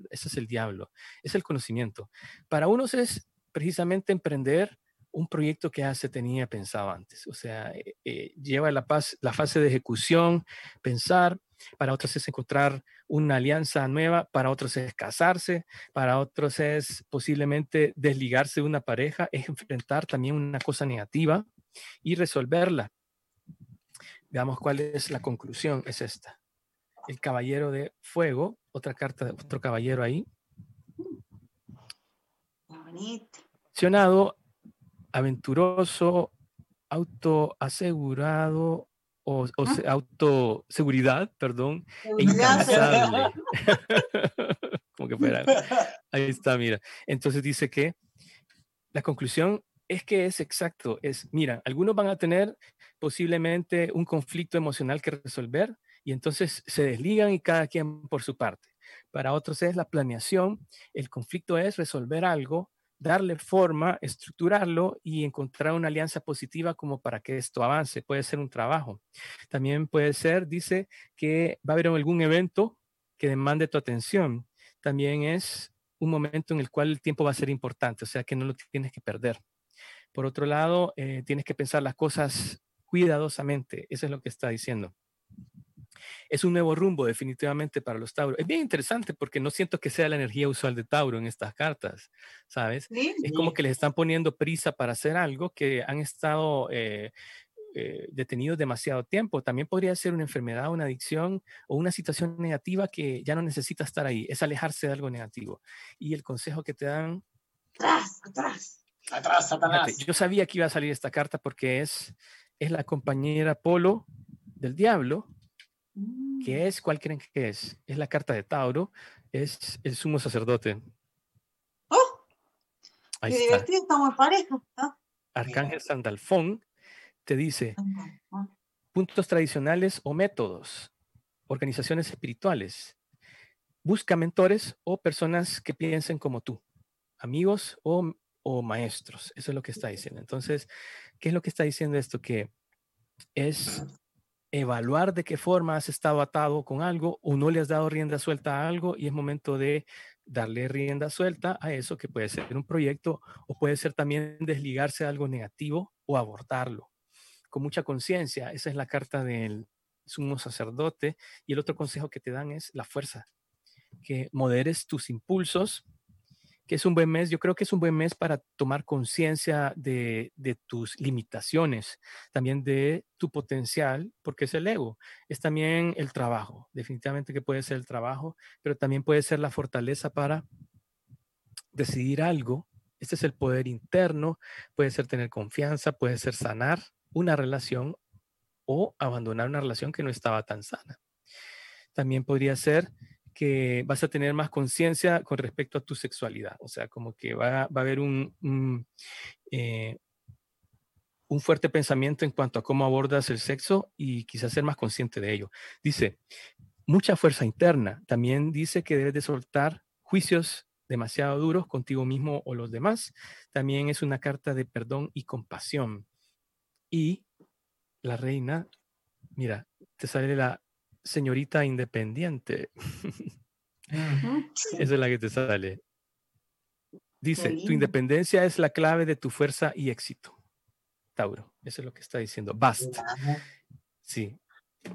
Ese es el diablo, es el conocimiento. Para unos es precisamente emprender un proyecto que ya se tenía pensado antes. O sea, eh, eh, lleva la, paz, la fase de ejecución, pensar, para otros es encontrar una alianza nueva, para otros es casarse, para otros es posiblemente desligarse de una pareja, es enfrentar también una cosa negativa y resolverla. Veamos cuál es la conclusión, es esta. El caballero de fuego, otra carta de otro caballero ahí. Bonito aventuroso, autoasegurado o, o ah. autoseguridad, perdón, incansable. Como que fuera. Ahí está, mira. Entonces dice que la conclusión es que es exacto. Es, mira, algunos van a tener posiblemente un conflicto emocional que resolver y entonces se desligan y cada quien por su parte. Para otros es la planeación. El conflicto es resolver algo darle forma, estructurarlo y encontrar una alianza positiva como para que esto avance. Puede ser un trabajo. También puede ser, dice, que va a haber algún evento que demande tu atención. También es un momento en el cual el tiempo va a ser importante, o sea que no lo tienes que perder. Por otro lado, eh, tienes que pensar las cosas cuidadosamente. Eso es lo que está diciendo es un nuevo rumbo definitivamente para los Tauros. Es bien interesante porque no siento que sea la energía usual de Tauro en estas cartas, ¿sabes? Es como que les están poniendo prisa para hacer algo que han estado eh, eh, detenidos demasiado tiempo. También podría ser una enfermedad, una adicción o una situación negativa que ya no necesita estar ahí. Es alejarse de algo negativo. Y el consejo que te dan... Atrás, atrás. Atrás, Satanás. yo sabía que iba a salir esta carta porque es, es la compañera Polo del diablo, Mm. es, ¿cuál creen que es? Es la carta de Tauro, es el sumo sacerdote. ¡Oh! Ahí Qué está. divertido, estamos. ¿ah? Arcángel Sandalfón te dice, puntos tradicionales o métodos, organizaciones espirituales. Busca mentores o personas que piensen como tú, amigos o, o maestros. Eso es lo que está diciendo. Entonces, ¿qué es lo que está diciendo esto? Que es evaluar de qué forma has estado atado con algo o no le has dado rienda suelta a algo y es momento de darle rienda suelta a eso que puede ser un proyecto o puede ser también desligarse de algo negativo o abordarlo con mucha conciencia. Esa es la carta del sumo sacerdote. Y el otro consejo que te dan es la fuerza, que moderes tus impulsos, que es un buen mes. Yo creo que es un buen mes para tomar conciencia de, tus limitaciones, también de tu potencial, porque es el ego. Es también el trabajo, definitivamente que puede ser el trabajo, pero también puede ser la fortaleza para decidir algo. Este es el poder interno, puede ser tener confianza, puede ser sanar una relación o abandonar una relación que no estaba tan sana. También podría ser que vas a tener más conciencia con respecto a tu sexualidad, o sea, como que va, va a haber un, un, eh, un fuerte pensamiento en cuanto a cómo abordas el sexo y quizás ser más consciente de ello. Dice, mucha fuerza interna. También dice que debes de soltar juicios demasiado duros contigo mismo o los demás. También es una carta de perdón y compasión. Y la reina, mira, te sale la señorita independiente. ¿Mm? Esa es la que te sale. Dice, tu independencia es la clave de tu fuerza y éxito. Tauro, eso es lo que está diciendo. Basta. Sí,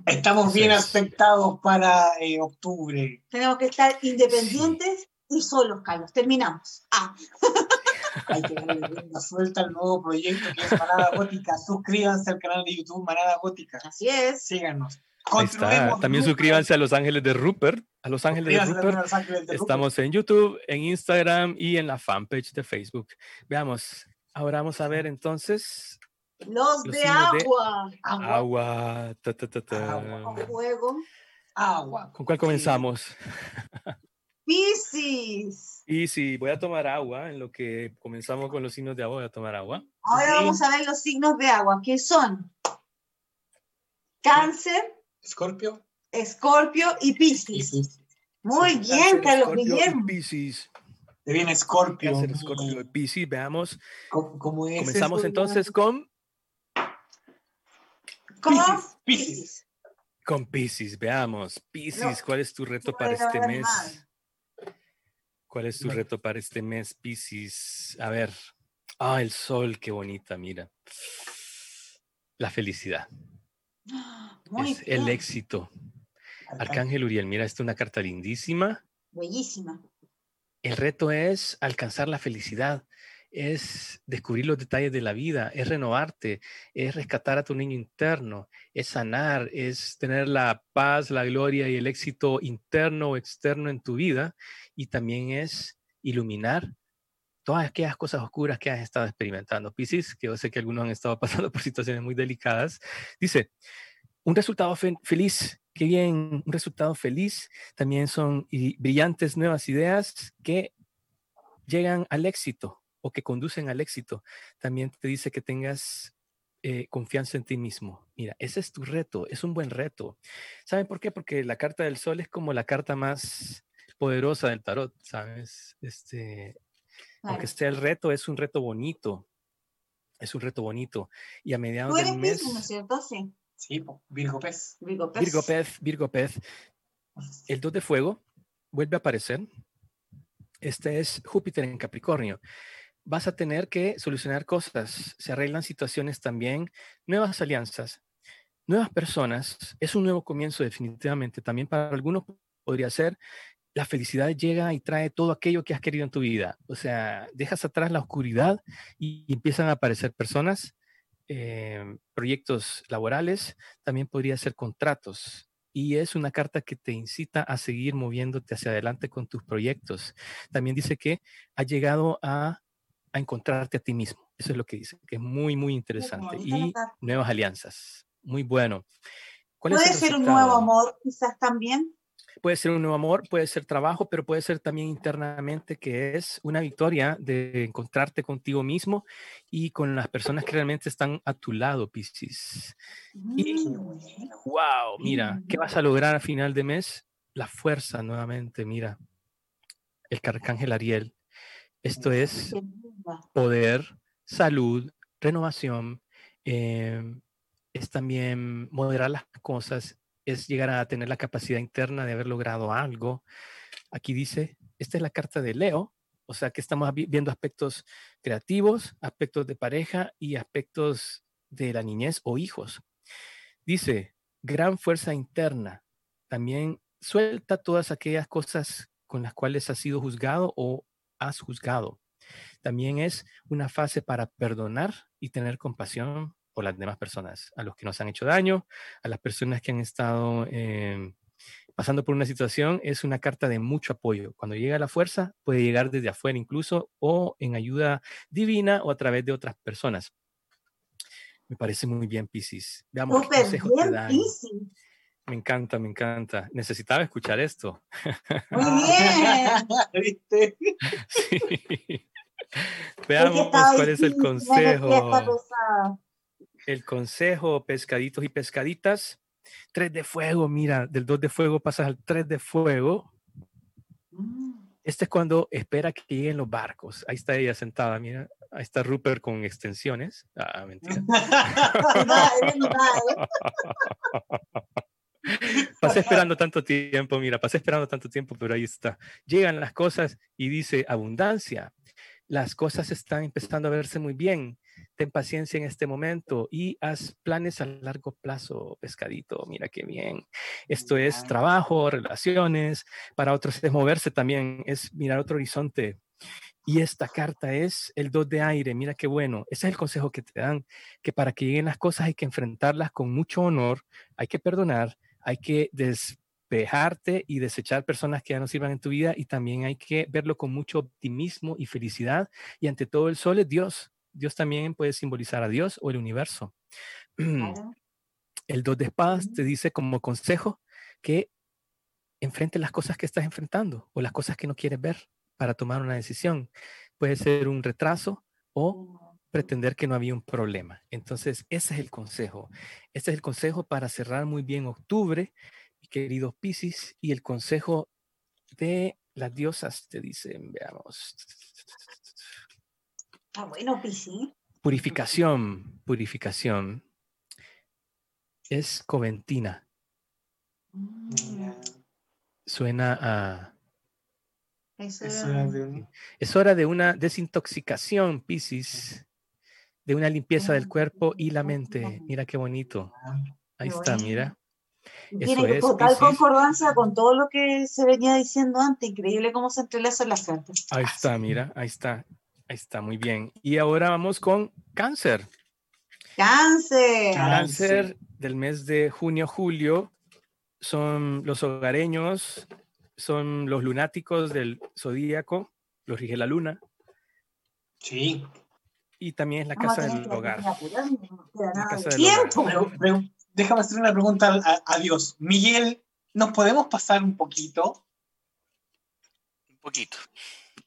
Estamos bien es. aspectados para eh, octubre. Tenemos que estar independientes y solos, Carlos. Terminamos. Ah, Hay que darle rienda suelta al nuevo proyecto que es Manada Gótica. Suscríbanse al canal de YouTube Manada Gótica. así es. Síganos. Está. También Rupert. suscríbanse a Los Ángeles de Rupert. A Los Ángeles de Rupert. a Los Ángeles de Rupert. Estamos en YouTube, en Instagram y en la fanpage de Facebook. Veamos, ahora vamos a ver entonces Los, Los de signos de- agua. Agua, agua. ta, ta, ta, ta. Agua. Fuego. agua. ¿Con cuál comenzamos? Piscis. Y voy a tomar agua, en lo que comenzamos con los signos de agua, voy a tomar agua. Ahora Sí. vamos a ver los signos de agua, que son Cáncer, Escorpio. Escorpio y Piscis. Muy bien, Cáncer, Carlos Escorpio y Guillermo. Piscis. Te viene Escorpio. Escorpio y Piscis. Veamos. ¿Cómo, cómo es Comenzamos eso? entonces con, Con Piscis, con Piscis. Veamos. Piscis, ¿cuál es tu reto no para este mes? ¿Cuál es tu No. reto para este mes, Piscis? A ver. Ah, el sol, qué bonita, mira. La felicidad. Muy es el éxito. Arcángel Uriel, mira, esta es una carta lindísima. Bellísima. El reto es alcanzar la felicidad, es descubrir los detalles de la vida, es renovarte, es rescatar a tu niño interno, es sanar, es tener la paz, la gloria y el éxito interno o externo en tu vida y también es iluminar todas aquellas cosas oscuras que has estado experimentando. Piscis, que yo sé que algunos han estado pasando por situaciones muy delicadas, dice, un resultado fe- feliz, qué bien, un resultado feliz también son brillantes nuevas ideas que llegan al éxito o que conducen al éxito. También te dice que tengas eh, confianza en ti mismo. Mira, ese es tu reto, es un buen reto. ¿Saben por qué? Porque la carta del sol es como la carta más poderosa del tarot, ¿sabes? Este, aunque Claro. sea el reto, es un reto bonito. Es un reto bonito. Y a mediados del mes, Piscis, ¿no es cierto? Sí. Sí, po, Virgo Pez. Virgo Pez. Virgo Pez, Virgo Pez, el 2 de fuego vuelve a aparecer. Este es Júpiter en Capricornio. Vas a tener que solucionar cosas, se arreglan situaciones también, nuevas alianzas, nuevas personas. Es un nuevo comienzo definitivamente. También para algunos podría ser la felicidad llega y trae todo aquello que has querido en tu vida. O sea, dejas atrás la oscuridad y empiezan a aparecer personas, eh, proyectos laborales, también podría ser contratos. Y es una carta que te incita a seguir moviéndote hacia adelante con tus proyectos. También dice que ha llegado a a encontrarte a ti mismo. Eso es lo que dice, que es muy, muy interesante. Y nuevas alianzas. Muy bueno. ¿Puede ser un nuevo amor quizás también? Puede ser un nuevo amor, puede ser trabajo, pero puede ser también internamente que es una victoria de encontrarte contigo mismo y con las personas que realmente están a tu lado, Piscis. Y wow, mira, ¿qué vas a lograr a final de mes? La fuerza nuevamente, mira. El arcángel Ariel. Esto es poder, salud, renovación, em, es también moderar las cosas, es llegar a tener la capacidad interna de haber logrado algo. Aquí dice, esta es la carta de Leo, o sea que estamos viendo aspectos creativos, aspectos de pareja y aspectos de la niñez o hijos. Dice, gran fuerza interna. También suelta todas aquellas cosas con las cuales has sido juzgado o has juzgado. También es una fase para perdonar y tener compasión por las demás personas, a los que nos han hecho daño, a las personas que han estado em, pasando por una situación. Es una carta de mucho apoyo. Cuando llega la fuerza, puede llegar desde afuera incluso o en ayuda divina o a través de otras personas. Me parece muy bien, Piscis. Veamos qué consejos te dan. Me encanta, me encanta. Necesitaba escuchar esto. Muy bien. Sí. Veamos cuál es el consejo. El consejo, pescaditos y pescaditas. Tres de fuego, mira, del dos de fuego pasas al tres de fuego. Mm. Este es cuando espera que lleguen los barcos. Ahí está ella sentada, mira. Ahí está Rupert con extensiones. Ah, mentira. pasé esperando tanto tiempo, mira, pasé esperando tanto tiempo, pero ahí está. Llegan las cosas y dice abundancia. Las cosas están empezando a verse muy bien. Ten paciencia en este momento y haz planes a largo plazo, pescadito. Mira qué bien. Esto es trabajo, relaciones. Para otros es moverse también, es mirar otro horizonte. Y esta carta es el dos de aire. Mira qué bueno. Ese es el consejo que te dan, que para que lleguen las cosas hay que enfrentarlas con mucho honor, hay que perdonar, hay que despejarte y desechar personas que ya no sirvan en tu vida y también hay que verlo con mucho optimismo y felicidad. Y ante todo el sol es Dios. Dios también puede simbolizar a Dios o el universo. El dos de espadas te dice como consejo que enfrente las cosas que estás enfrentando o las cosas que no quieres ver para tomar una decisión. Puede ser un retraso o pretender que no había un problema. Entonces, ese es el consejo. Ese es el consejo para cerrar muy bien octubre, mi querido Piscis, y el consejo de las diosas te dicen, veamos. Ah, bueno, Piscis. Purificación, purificación. Es coventina. Mm. Suena a... Es hora de una desintoxicación, Piscis de una limpieza del cuerpo y la mente. Mira qué bonito. Ahí está, mira. Tiene total concordancia con todo lo que se venía diciendo antes. Increíble cómo se entrelazan las cartas. Ahí está, mira, ahí está. Ahí está, muy bien. Y ahora vamos con cáncer. Cáncer. Cáncer del mes de junio-julio son los hogareños, son los lunáticos del zodíaco, los rige la luna. Sí y también es la casa del hogar. déjame hacer una pregunta a, Dios. Miguel, ¿nos podemos pasar un poquito? Un poquito.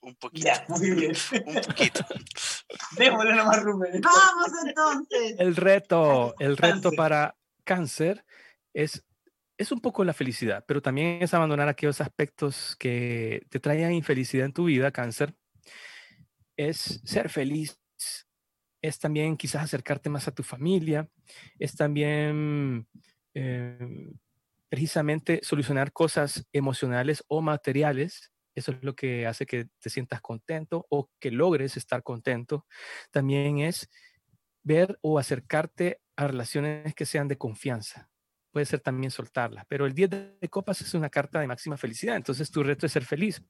Un poquito. muy bien. un poquito. Démosle nomás, Rubén. Vamos entonces. El reto, el reto para cáncer es, es un poco la felicidad, pero también es abandonar aquellos aspectos que te traían infelicidad en tu vida, cáncer. Es ser feliz es también quizás acercarte más a tu familia, es también em, precisamente solucionar cosas emocionales o materiales. Eso es lo que hace que te sientas contento o que logres estar contento. También es ver o acercarte a relaciones que sean de confianza. Puede ser también soltarlas, pero el 10 de copas es una carta de máxima felicidad, entonces tu reto es ser feliz.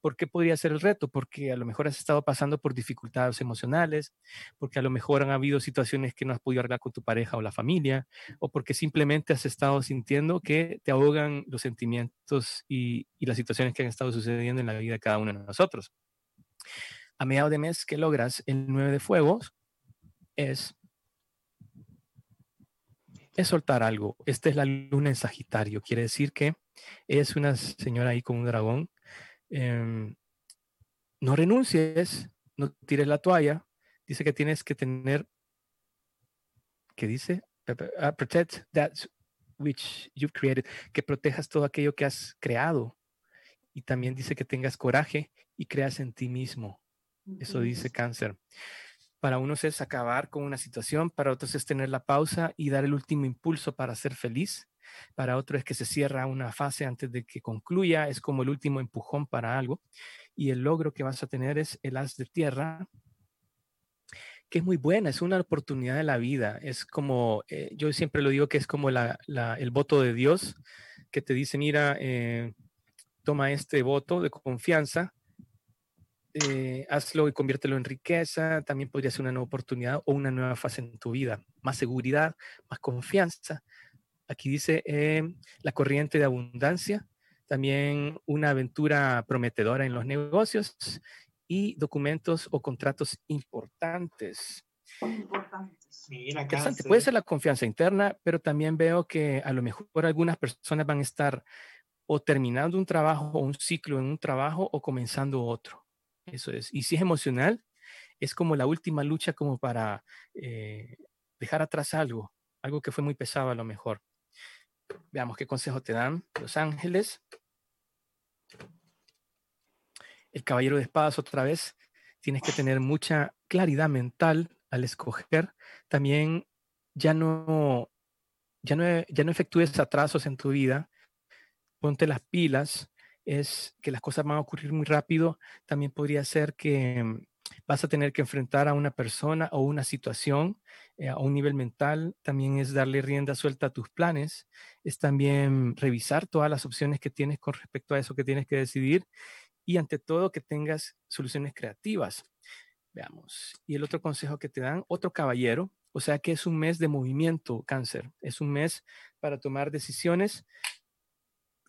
¿Por qué podría ser el reto? Porque a lo mejor has estado pasando por dificultades emocionales, porque a lo mejor han habido situaciones que no has podido arreglar con tu pareja o la familia, o porque simplemente has estado sintiendo que te ahogan los sentimientos y, las situaciones que han estado sucediendo en la vida de cada uno de nosotros. a mediados de mes que logras el 9 de fuegos es, es soltar algo. Esta es la luna en Sagitario. Quiere decir que es una señora ahí con un dragón. Em, no renuncies, no tires la toalla. Dice que tienes que tener, ¿qué dice? Uh, protect that which you've created, que protejas todo aquello que has creado. Y también dice que tengas coraje y creas en ti mismo. Eso dice cáncer. Para unos es acabar con una situación, para otros es tener la pausa y dar el último impulso para ser feliz. Para otros es que se cierra una fase antes de que concluya, es como el último empujón para algo. Y el logro que vas a tener es el as de tierra, que es muy buena, es una oportunidad de la vida. Es como, eh, yo siempre lo digo que es como el voto de Dios que te dice, mira, eh, toma este voto de confianza, eh, hazlo y conviértelo en riqueza. También podría ser una nueva oportunidad o una nueva fase en tu vida. Más seguridad, más confianza. Aquí dice la corriente de abundancia, también una aventura prometedora en los negocios y documentos o contratos importantes. Interesante. Puede ser la confianza interna, pero también veo que a lo mejor algunas personas van a estar o terminando un trabajo o un ciclo en un trabajo o comenzando otro. Eso es. Y si es emocional, es como la última lucha como para eh, dejar atrás algo, algo que fue muy pesado a lo mejor. Veamos qué consejo te dan los ángeles el caballero de espadas otra vez, tienes que tener mucha claridad mental al escoger. También ya no, ya no, ya no efectúes atrasos en tu vida. Ponte las pilas. Es que las cosas van a ocurrir muy rápido. También podría ser que mm, vas a tener que enfrentar a una persona o una situación a un nivel mental. También es darle rienda suelta a tus planes. Es también revisar todas las opciones que tienes con respecto a eso que tienes que decidir y ante todo que tengas soluciones creativas. Veamos. Y el otro consejo que te dan, otro caballero, o sea que es un mes de movimiento, cáncer. Es un mes para tomar decisiones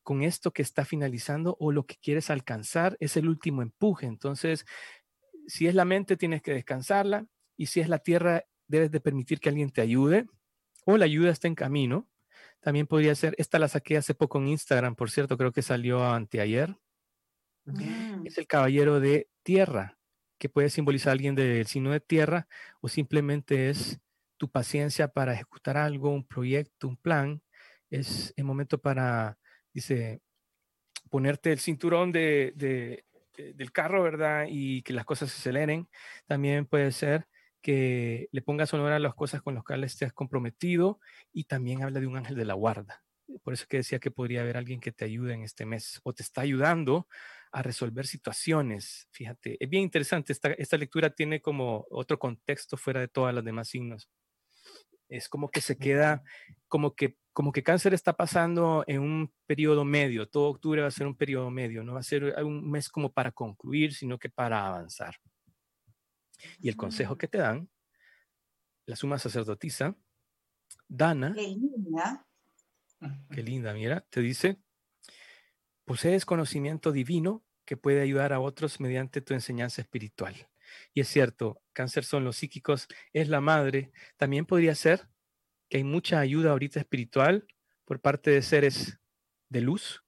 con esto que está finalizando o lo que quieres alcanzar es el último empuje. Entonces, si es la mente, tienes que descansarla y si es la tierra, debes de permitir que alguien te ayude o la ayuda está en camino. También podría ser, esta la saqué hace poco en Instagram, por cierto, creo que salió anteayer. Mm. Es el caballero de tierra, que puede simbolizar a alguien del signo de tierra o simplemente es tu paciencia para ejecutar algo, un proyecto, un plan. Es el momento para, dice, ponerte el cinturón de, del carro, ¿verdad? Y que las cosas se aceleren. También puede ser que le pongas honor a las cosas con las cuales estés comprometido y también habla de un ángel de la guarda. Por eso que decía que podría haber alguien que te ayude en este mes o te está ayudando a resolver situaciones. Fíjate, es bien interesante. Esta, esta lectura tiene como otro contexto fuera de todas las demás signos. Es como que se queda, como que, como que cáncer está pasando en un periodo medio. Todo octubre va a ser un periodo medio. No va a ser un mes como para concluir, sino que para avanzar. Y el consejo que te dan, la suma sacerdotisa, Dana. Qué linda. Qué linda, mira, te dice, Posees conocimiento divino que puede ayudar a otros mediante tu enseñanza espiritual. Y es cierto, cáncer son los psíquicos, es la madre. También podría ser que hay mucha ayuda ahorita espiritual por parte de seres de luz,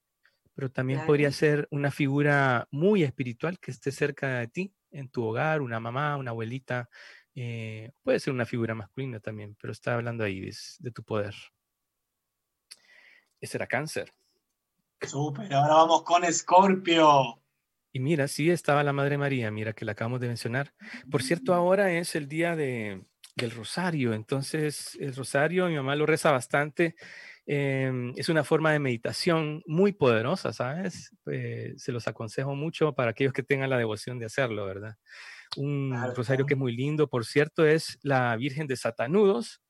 pero también podría ser una figura muy espiritual que esté cerca de ti, en tu hogar, una mamá, una abuelita. Eh, puede ser una figura masculina también, pero está hablando ahí de, de tu poder. Ese era cáncer. Súper, ahora vamos con Escorpio. Y mira, sí estaba la Madre María, mira que la acabamos de mencionar. Por cierto, mm. ahora es el día de, del rosario, entonces el rosario, mi mamá lo reza bastante. Em, es una forma de meditación muy poderosa, ¿sabes? Eh, se los aconsejo mucho para aquellos que tengan la devoción de hacerlo, ¿verdad? Un rosario que es muy lindo, por cierto, es la Virgen de Satanudos,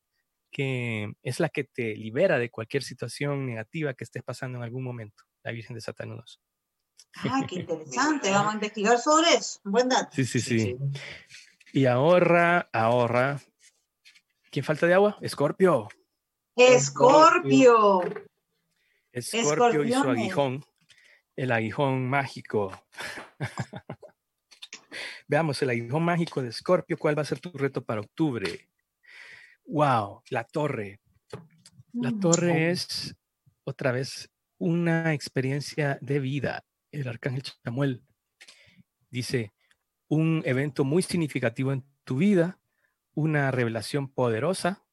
que es la que te libera de cualquier situación negativa que estés pasando en algún momento, la Virgen de Satanudos. Ah, qué interesante, vamos a investigar sobre eso. Buen dato. Sí, sí, sí. Y ahorra, ahorra. ¿Quién falta de agua? Escorpio. Escorpio. Escorpio y su aguijón, el aguijón mágico. Veamos el aguijón mágico de Escorpio. ¿Cuál va a ser tu reto para octubre? Wow, la torre. La Mm. torre es otra vez una experiencia de vida. El arcángel Samuel dice, un evento muy significativo en tu vida, una revelación poderosa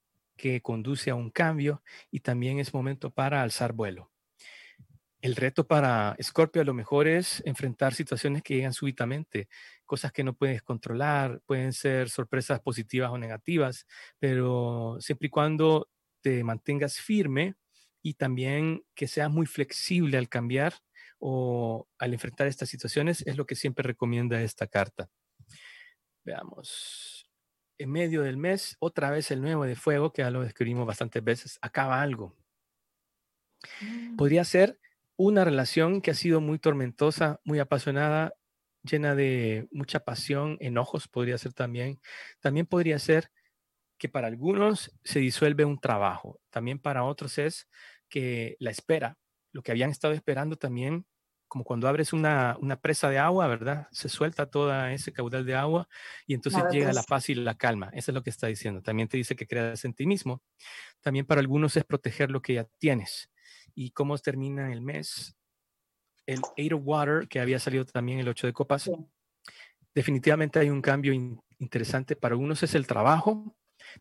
que conduce a un cambio y también es momento para alzar vuelo. El reto para Scorpio a lo mejor es enfrentar situaciones que llegan súbitamente, cosas que no puedes controlar, pueden ser sorpresas positivas o negativas, pero siempre y cuando te mantengas firme y también que seas muy flexible al cambiar o al enfrentar estas situaciones, es lo que siempre recomienda esta carta. Veamos. En medio del mes, otra vez el nuevo de fuego, que ya lo describimos bastantes veces, acaba algo. Mm. Podría ser una relación que ha sido muy tormentosa, muy apasionada, llena de mucha pasión, enojos podría ser también. También podría ser que para algunos se disuelve un trabajo, también para otros es que la espera, lo que habían estado esperando también, como cuando abres una, una presa de agua, ¿verdad? Se suelta toda ese caudal de agua y entonces Claro, llega la paz y la calma. Eso es lo que está diciendo. También te dice que creas en ti mismo. También para algunos es proteger lo que ya tienes. ¿Y cómo termina el mes? El Eight of Water, que había salido también el 8 de copas. Sí. Definitivamente hay un cambio in- interesante. Para unos es el trabajo,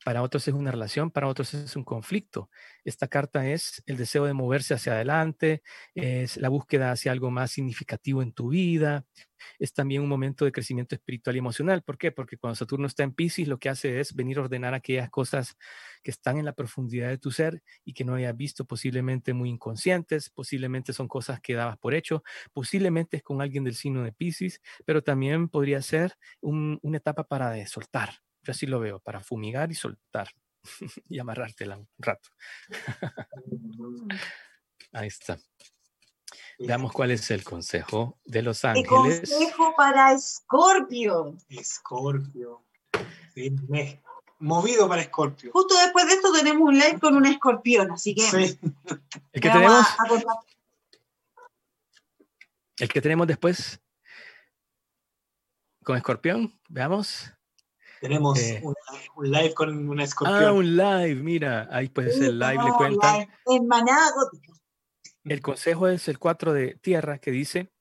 para otros es una relación, para otros es un conflicto. Esta carta es el deseo de moverse hacia adelante, es la búsqueda hacia algo más significativo en tu vida, es también un momento de crecimiento espiritual y emocional. ¿Por qué? Porque cuando Saturno está en Pisces, lo que hace es venir a ordenar aquellas cosas que están en la profundidad de tu ser y que no hayas visto, posiblemente muy inconscientes, posiblemente son cosas que dabas por hecho, posiblemente es con alguien del signo de Pisces, pero también podría ser un- una etapa para soltar. Yo así lo veo, para fumigar y soltar y amarrártela un rato. Ahí está. Veamos cuál es el consejo de los El ángeles. consejo para Escorpio. Escorpio. Sí, Movido para Escorpio. Justo después de esto tenemos un live con un escorpión, así que Sí. El que tenemos, a- a contar. el que tenemos después con Escorpión, veamos. Tenemos Eh. una- un live con una Ah, escorpión. un live, mira, ahí Sí, el live le cuentan. live En Manada Gótica. El consejo es el 4 de tierra que dice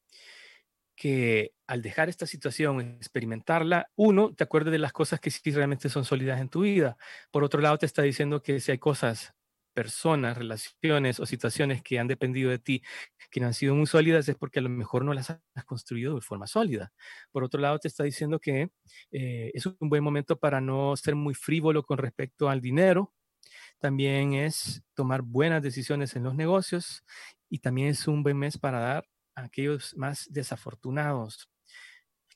que al dejar esta situación, experimentarla, uno, te acuerdes de las cosas que sí realmente son sólidas en tu vida. Por otro lado, te está diciendo que si hay cosas, personas, relaciones o situaciones que han dependido de ti, que no han sido muy sólidas, es porque a lo mejor no las has construido de forma sólida. Por otro lado, te está diciendo que eh, es un buen momento para no ser muy frívolo con respecto al dinero. También es tomar buenas decisiones en los negocios y también es un buen mes para dar a aquellos más desafortunados.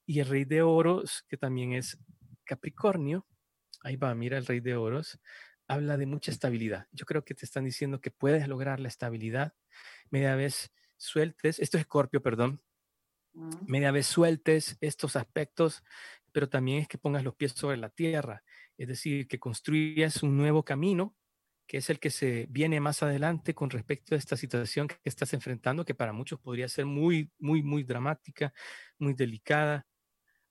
Y el rey de oros, que también es Capricornio, ahí va, mira el rey de oros, habla de mucha estabilidad. Yo creo que te están diciendo que puedes lograr la estabilidad media vez sueltes, esto es Escorpio, perdón, Mm. media vez sueltes estos aspectos, pero también es que pongas los pies sobre la tierra, es decir, que construyas un nuevo camino, que es el que se viene más adelante con respecto a esta situación que estás enfrentando, que para muchos podría ser muy, muy, muy dramática, muy delicada,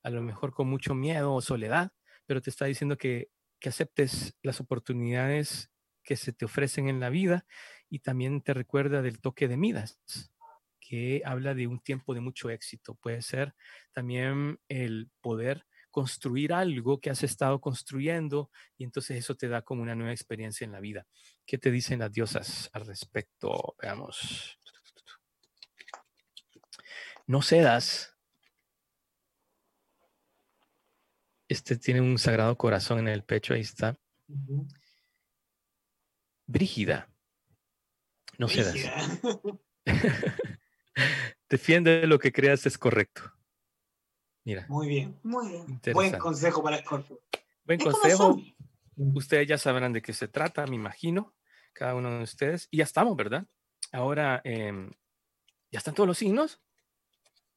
a lo mejor con mucho miedo o soledad, pero te está diciendo que, que aceptes las oportunidades que se te ofrecen en la vida y también te recuerda del toque de Midas, que habla de un tiempo de mucho éxito. Puede ser también el poder construir algo que has estado construyendo y entonces eso te da como una nueva experiencia en la vida. ¿Qué te dicen las diosas al respecto? Veamos. No cedas. Este tiene un sagrado corazón en el pecho, ahí está. Brígida. No. Brígida. Defiende lo que creas es correcto. Mira, Muy bien. Muy bien. Buen consejo para Escorpio. Buen consejo. Ustedes ya sabrán de qué se trata, me imagino, cada uno de ustedes. Y ya estamos, ¿verdad? Ahora, em, ¿ya están todos los signos?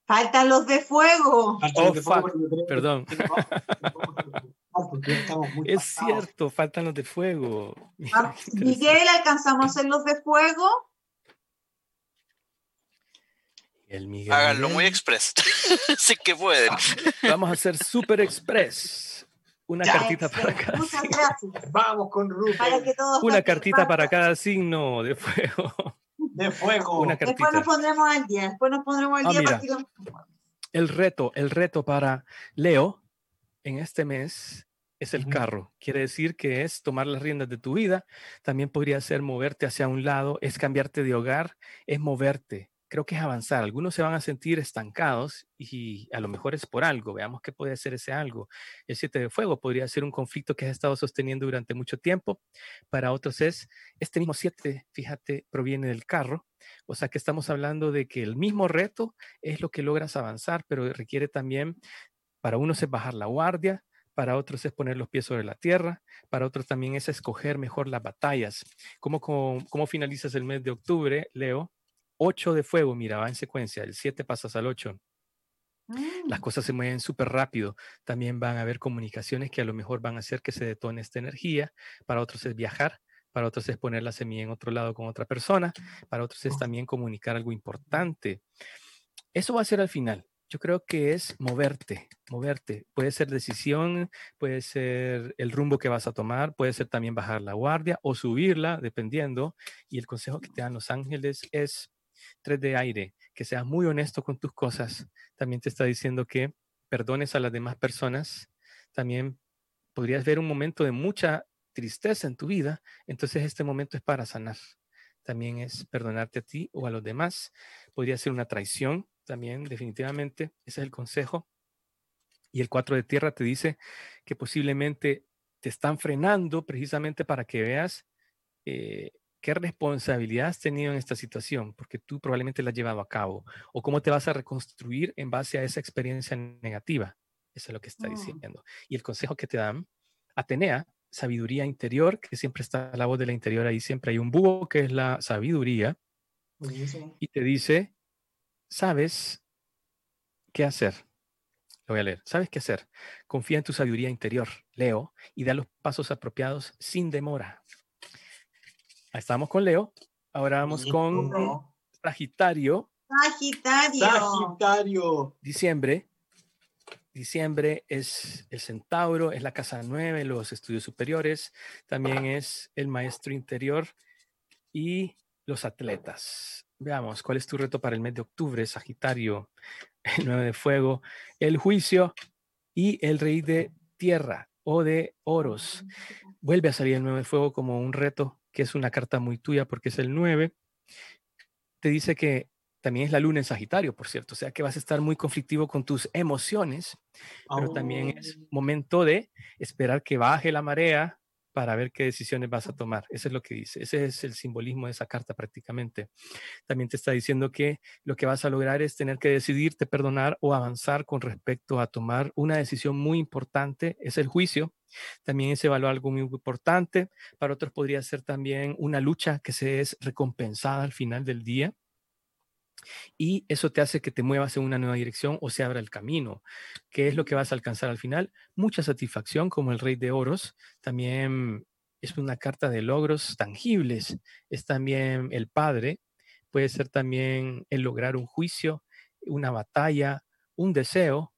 Faltan los de fuego. Falta Oh, los de fuego, Perdón. Es pasados. cierto, faltan los de fuego. Ah. Miguel, ¿alcanzamos a hacer los de fuego? Miguel, Miguel. Háganlo muy express. sí que pueden. Vamos a hacer super express. Una Ya, cartita para cada Muchas signo. gracias. Vamos con Rupert. Una cartita para cada signo de fuego. De fuego. Una Después nos pondremos al día. Después nos pondremos al Ah, día. mira. El reto, el reto para Leo en este mes es el carro. Quiere decir que es tomar las riendas de tu vida. También podría ser moverte hacia un lado, es cambiarte de hogar, es moverte. Creo que es avanzar. Algunos se van a sentir estancados y a lo mejor es por algo. Veamos qué puede ser ese algo. El siete de fuego podría ser un conflicto que has estado sosteniendo durante mucho tiempo. Para otros es, este mismo siete, fíjate, proviene del carro. O sea que estamos hablando de que el mismo reto es lo que logras avanzar, pero requiere también, para unos es bajar la guardia, para otros es poner los pies sobre la tierra, para otros también es escoger mejor las batallas. ¿Cómo, cómo, cómo finalizas el mes de octubre, Leo? 8 de fuego, mira, va en secuencia, el 7 pasas al 8. Las Mm. cosas se mueven súper rápido. También van a haber comunicaciones que a lo mejor van a hacer que se detone esta energía. Para otros es viajar, para otros es poner la semilla en otro lado con otra persona, para otros es también comunicar algo importante. Eso va a ser al final. Yo creo que es moverte, moverte. Puede ser decisión, puede ser el rumbo que vas a tomar, puede ser también bajar la guardia o subirla, dependiendo. Y el consejo que te dan los ángeles es tres de aire, que seas muy honesto con tus cosas. También te está diciendo que perdones a las demás personas. También podrías ver un momento de mucha tristeza en tu vida, entonces este momento es para sanar. También es perdonarte a ti o a los demás. Podría ser una traición también, definitivamente. Ese es el consejo. Y el 4 de tierra te dice que posiblemente te están frenando precisamente para que veas eh, qué responsabilidad has tenido en esta situación, porque tú probablemente la has llevado a cabo, o cómo te vas a reconstruir en base a esa experiencia negativa. Eso es lo que está Mm. diciendo. Y el consejo que te dan, Atenea, sabiduría interior, que siempre está la voz de la interior ahí, siempre hay un búho que es la sabiduría, Buenísimo. y te dice, sabes qué hacer. Lo voy a leer. ¿Sabes qué hacer? Confía en tu sabiduría interior, Leo, y da los pasos apropiados sin demora. Ahí estamos con Leo. Ahora vamos con No. Sagitario, Sagitario. Sagitario. diciembre. Diciembre es el centauro, es la casa 9, los estudios superiores, también es el maestro interior y los atletas. Veamos, ¿cuál es tu reto para el mes de octubre, Sagitario? El 9 de fuego, el juicio y el rey de tierra o de oros. Vuelve a salir el 9 de fuego como un reto, que es una carta muy tuya porque es el 9. Te dice que también es la luna en Sagitario, por cierto, o sea que vas a estar muy conflictivo con tus emociones, pero también es momento de esperar que baje la marea para ver qué decisiones vas a tomar. Eso es lo que dice. Ese es el simbolismo de esa carta prácticamente. También te está diciendo que lo que vas a lograr es tener que decidirte perdonar o avanzar con respecto a tomar una decisión muy importante. Es el juicio. También es evaluar algo muy importante. Para otros podría ser también una lucha que se es recompensada al final del día y eso te hace que te muevas en una nueva dirección o se abra el camino. ¿Qué es lo que vas a alcanzar al final? Mucha satisfacción como el rey de oros. También es una carta de logros tangibles. Es también el padre. Puede ser también el lograr un juicio, una batalla, un deseo,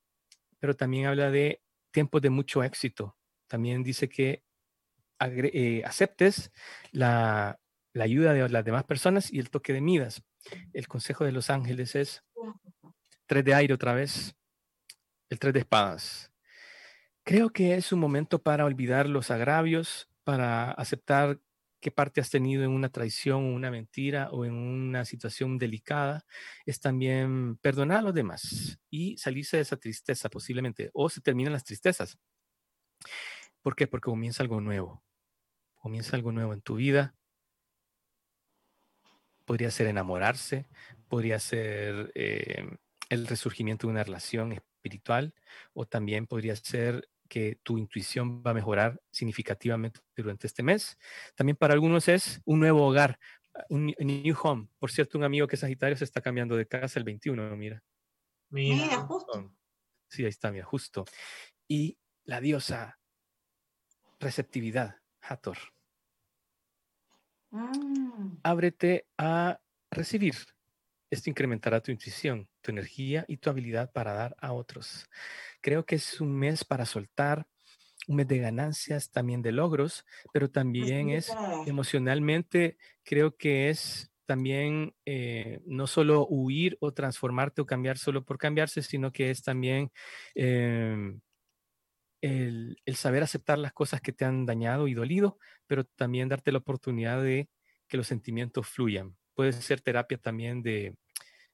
pero también habla de tiempos de mucho éxito. También dice que eh, aceptes la, la ayuda de las demás personas y el toque de Midas. El consejo de los ángeles es tres de aire otra vez, el tres de espadas. Creo que es un momento para olvidar los agravios, para aceptar qué parte has tenido en una traición, o una mentira o en una situación delicada. Es también perdonar a los demás y salirse de esa tristeza posiblemente. O se terminan las tristezas. ¿Por qué? Porque comienza algo nuevo. Comienza algo nuevo en tu vida. Podría ser enamorarse, podría ser eh, el resurgimiento de una relación espiritual o también podría ser que tu intuición va a mejorar significativamente durante este mes. También para algunos es un nuevo hogar, un new home. Por cierto, un amigo que es Sagitario se está cambiando de casa el 21, mira. Mira, Mira. justo. Sí, ahí está, mira, justo. Y la diosa receptividad, Hathor. Mm. ábrete a recibir. esto incrementará tu intuición, tu energía y tu habilidad para dar a otros. Creo que es un mes para soltar, un mes de ganancias, también de logros, pero también es emocionalmente, creo que es también eh, no solo huir o transformarte o cambiar solo por cambiarse, sino que es también em, el, saber aceptar las cosas que te han dañado y dolido, pero también darte la oportunidad de que los sentimientos fluyan. Puede ser terapia también de,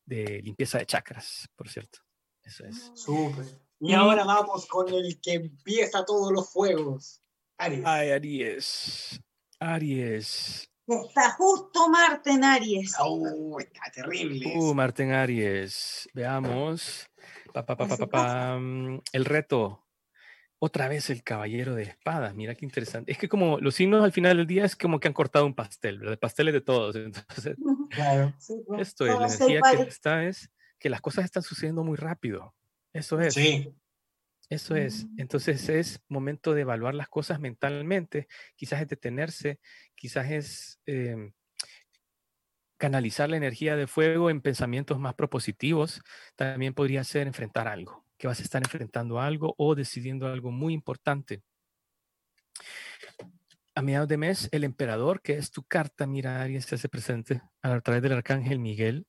limpieza de chakras, por cierto. Eso es. Súper. Y, ahora vamos con el que empieza todos los fuegos. Aries. Ay, Aries. Aries. Está justo Marte en Aries. Oh, está terrible. Uh, Marte en Aries. Veamos. el reto. Otra vez el caballero de espadas. Mira qué interesante. Es que como los signos al final del día es como que han cortado un pastel, ¿verdad? Pasteles de todos. Entonces, claro. Esto es, la energía que está es que las cosas están sucediendo muy rápido. Eso es. Sí. Eso es. Entonces es momento de evaluar las cosas mentalmente, quizás es detenerse, quizás es em, canalizar la energía de fuego en pensamientos más propositivos. También podría ser enfrentar algo, que vas a estar enfrentando algo o decidiendo algo muy importante. A mediados de mes, el emperador, que es tu carta, mira, Aries se hace presente a través del arcángel Miguel.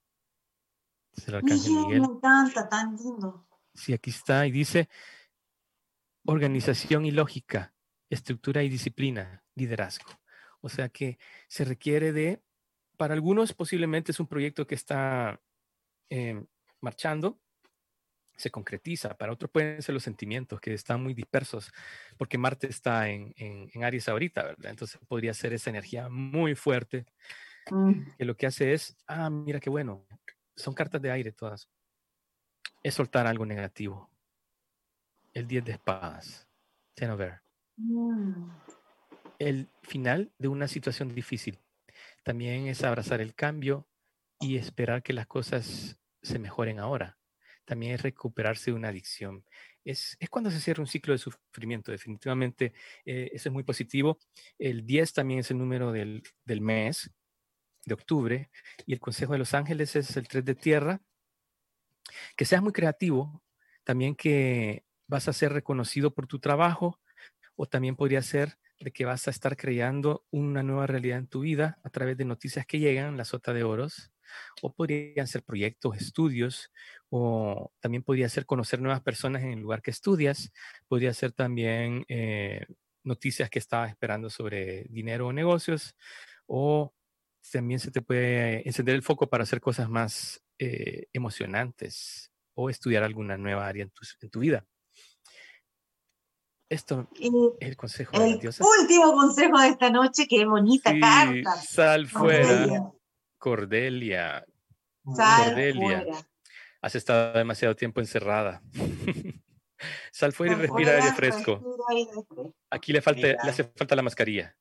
el arcángel Miguel. Me encanta, tan lindo. Sí, aquí está y dice, organización y lógica, estructura y disciplina, liderazgo. O sea que se requiere de, para algunos posiblemente es un proyecto que está em, marchando, se concretiza, para otros pueden ser los sentimientos que están muy dispersos, porque Marte está en, en, Aries ahorita, ¿verdad? Entonces podría ser esa energía muy fuerte, mm. que lo que hace es, ah, mira qué bueno, son cartas de aire todas, es soltar algo negativo, el 10 de espadas. Ten over. Mm. El final de una situación difícil. También es abrazar el cambio y esperar que las cosas se mejoren ahora. También es recuperarse de una adicción. Es, cuando se cierra un ciclo de sufrimiento. Definitivamente, eh, eso es muy positivo. El 10 también es el número del, del mes de octubre y el consejo de los ángeles es el 3 de tierra. Que seas muy creativo, también que vas a ser reconocido por tu trabajo o también podría ser de que vas a estar creando una nueva realidad en tu vida a través de noticias que llegan, la sota de oros, o podrían ser proyectos, estudios, o también podría ser conocer nuevas personas en el lugar que estudias, podría ser también eh, noticias que estabas esperando sobre dinero o negocios, o también se te puede encender el foco para hacer cosas más eh, emocionantes o estudiar alguna nueva área en tu vida. Esto es el consejo de Dios. Último consejo de esta noche, qué bonita carta. Sal fuera, Cordelia. Sal Cordelia. Has estado demasiado tiempo encerrada. Sal fuera y respira aire fresco. Aquí le, falta, le hace falta la mascarilla.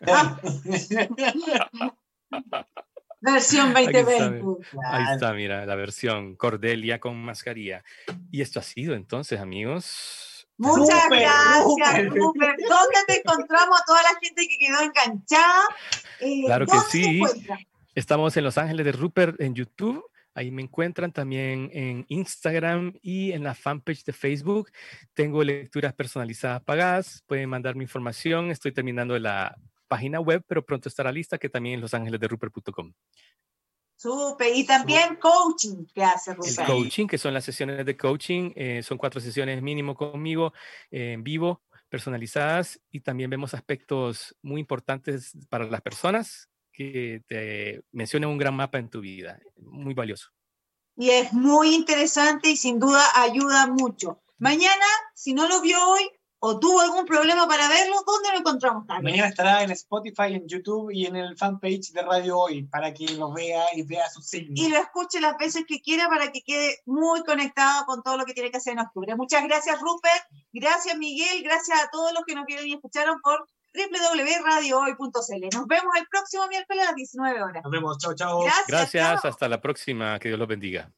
versión 2020. Ahí está, mira, la versión Cordelia con mascarilla. Y esto ha sido entonces, amigos Muchas gracias, Rupert. ¿Dónde te encontramos a toda la gente que quedó enganchada? Eh, claro que sí. Estamos en Los Ángeles de Rupert en YouTube. Ahí me encuentran también en Instagram y en la fanpage de Facebook. Tengo lecturas personalizadas pagadas. Pueden mandarme información. Estoy terminando la página web, pero pronto estará lista, que también es losangelesderupert.com. Súper. Y también coaching que hace Rupert. El coaching, que son las sesiones de coaching, eh, son cuatro sesiones mínimo conmigo eh, en vivo, personalizadas, y también vemos aspectos muy importantes para las personas que te mencionan un gran mapa en tu vida, muy valioso. Y es muy interesante y sin duda ayuda mucho. Mañana, si no lo vio hoy, o tuvo algún problema para verlo, ¿dónde lo encontramos? Mañana estará en Spotify, en YouTube y en el fanpage de Radio Hoy para que lo vea y vea sus signos. Y lo escuche las veces que quiera para que quede muy conectado con todo lo que tiene que hacer en octubre. Muchas gracias, Rupert. Gracias, Miguel. Gracias a todos los que nos vieron y escucharon por www.radiohoy.cl. Nos vemos el próximo miércoles a las 19 horas. Nos vemos. Chao, chao. Gracias. Gracias. Hasta la próxima. Que Dios los bendiga.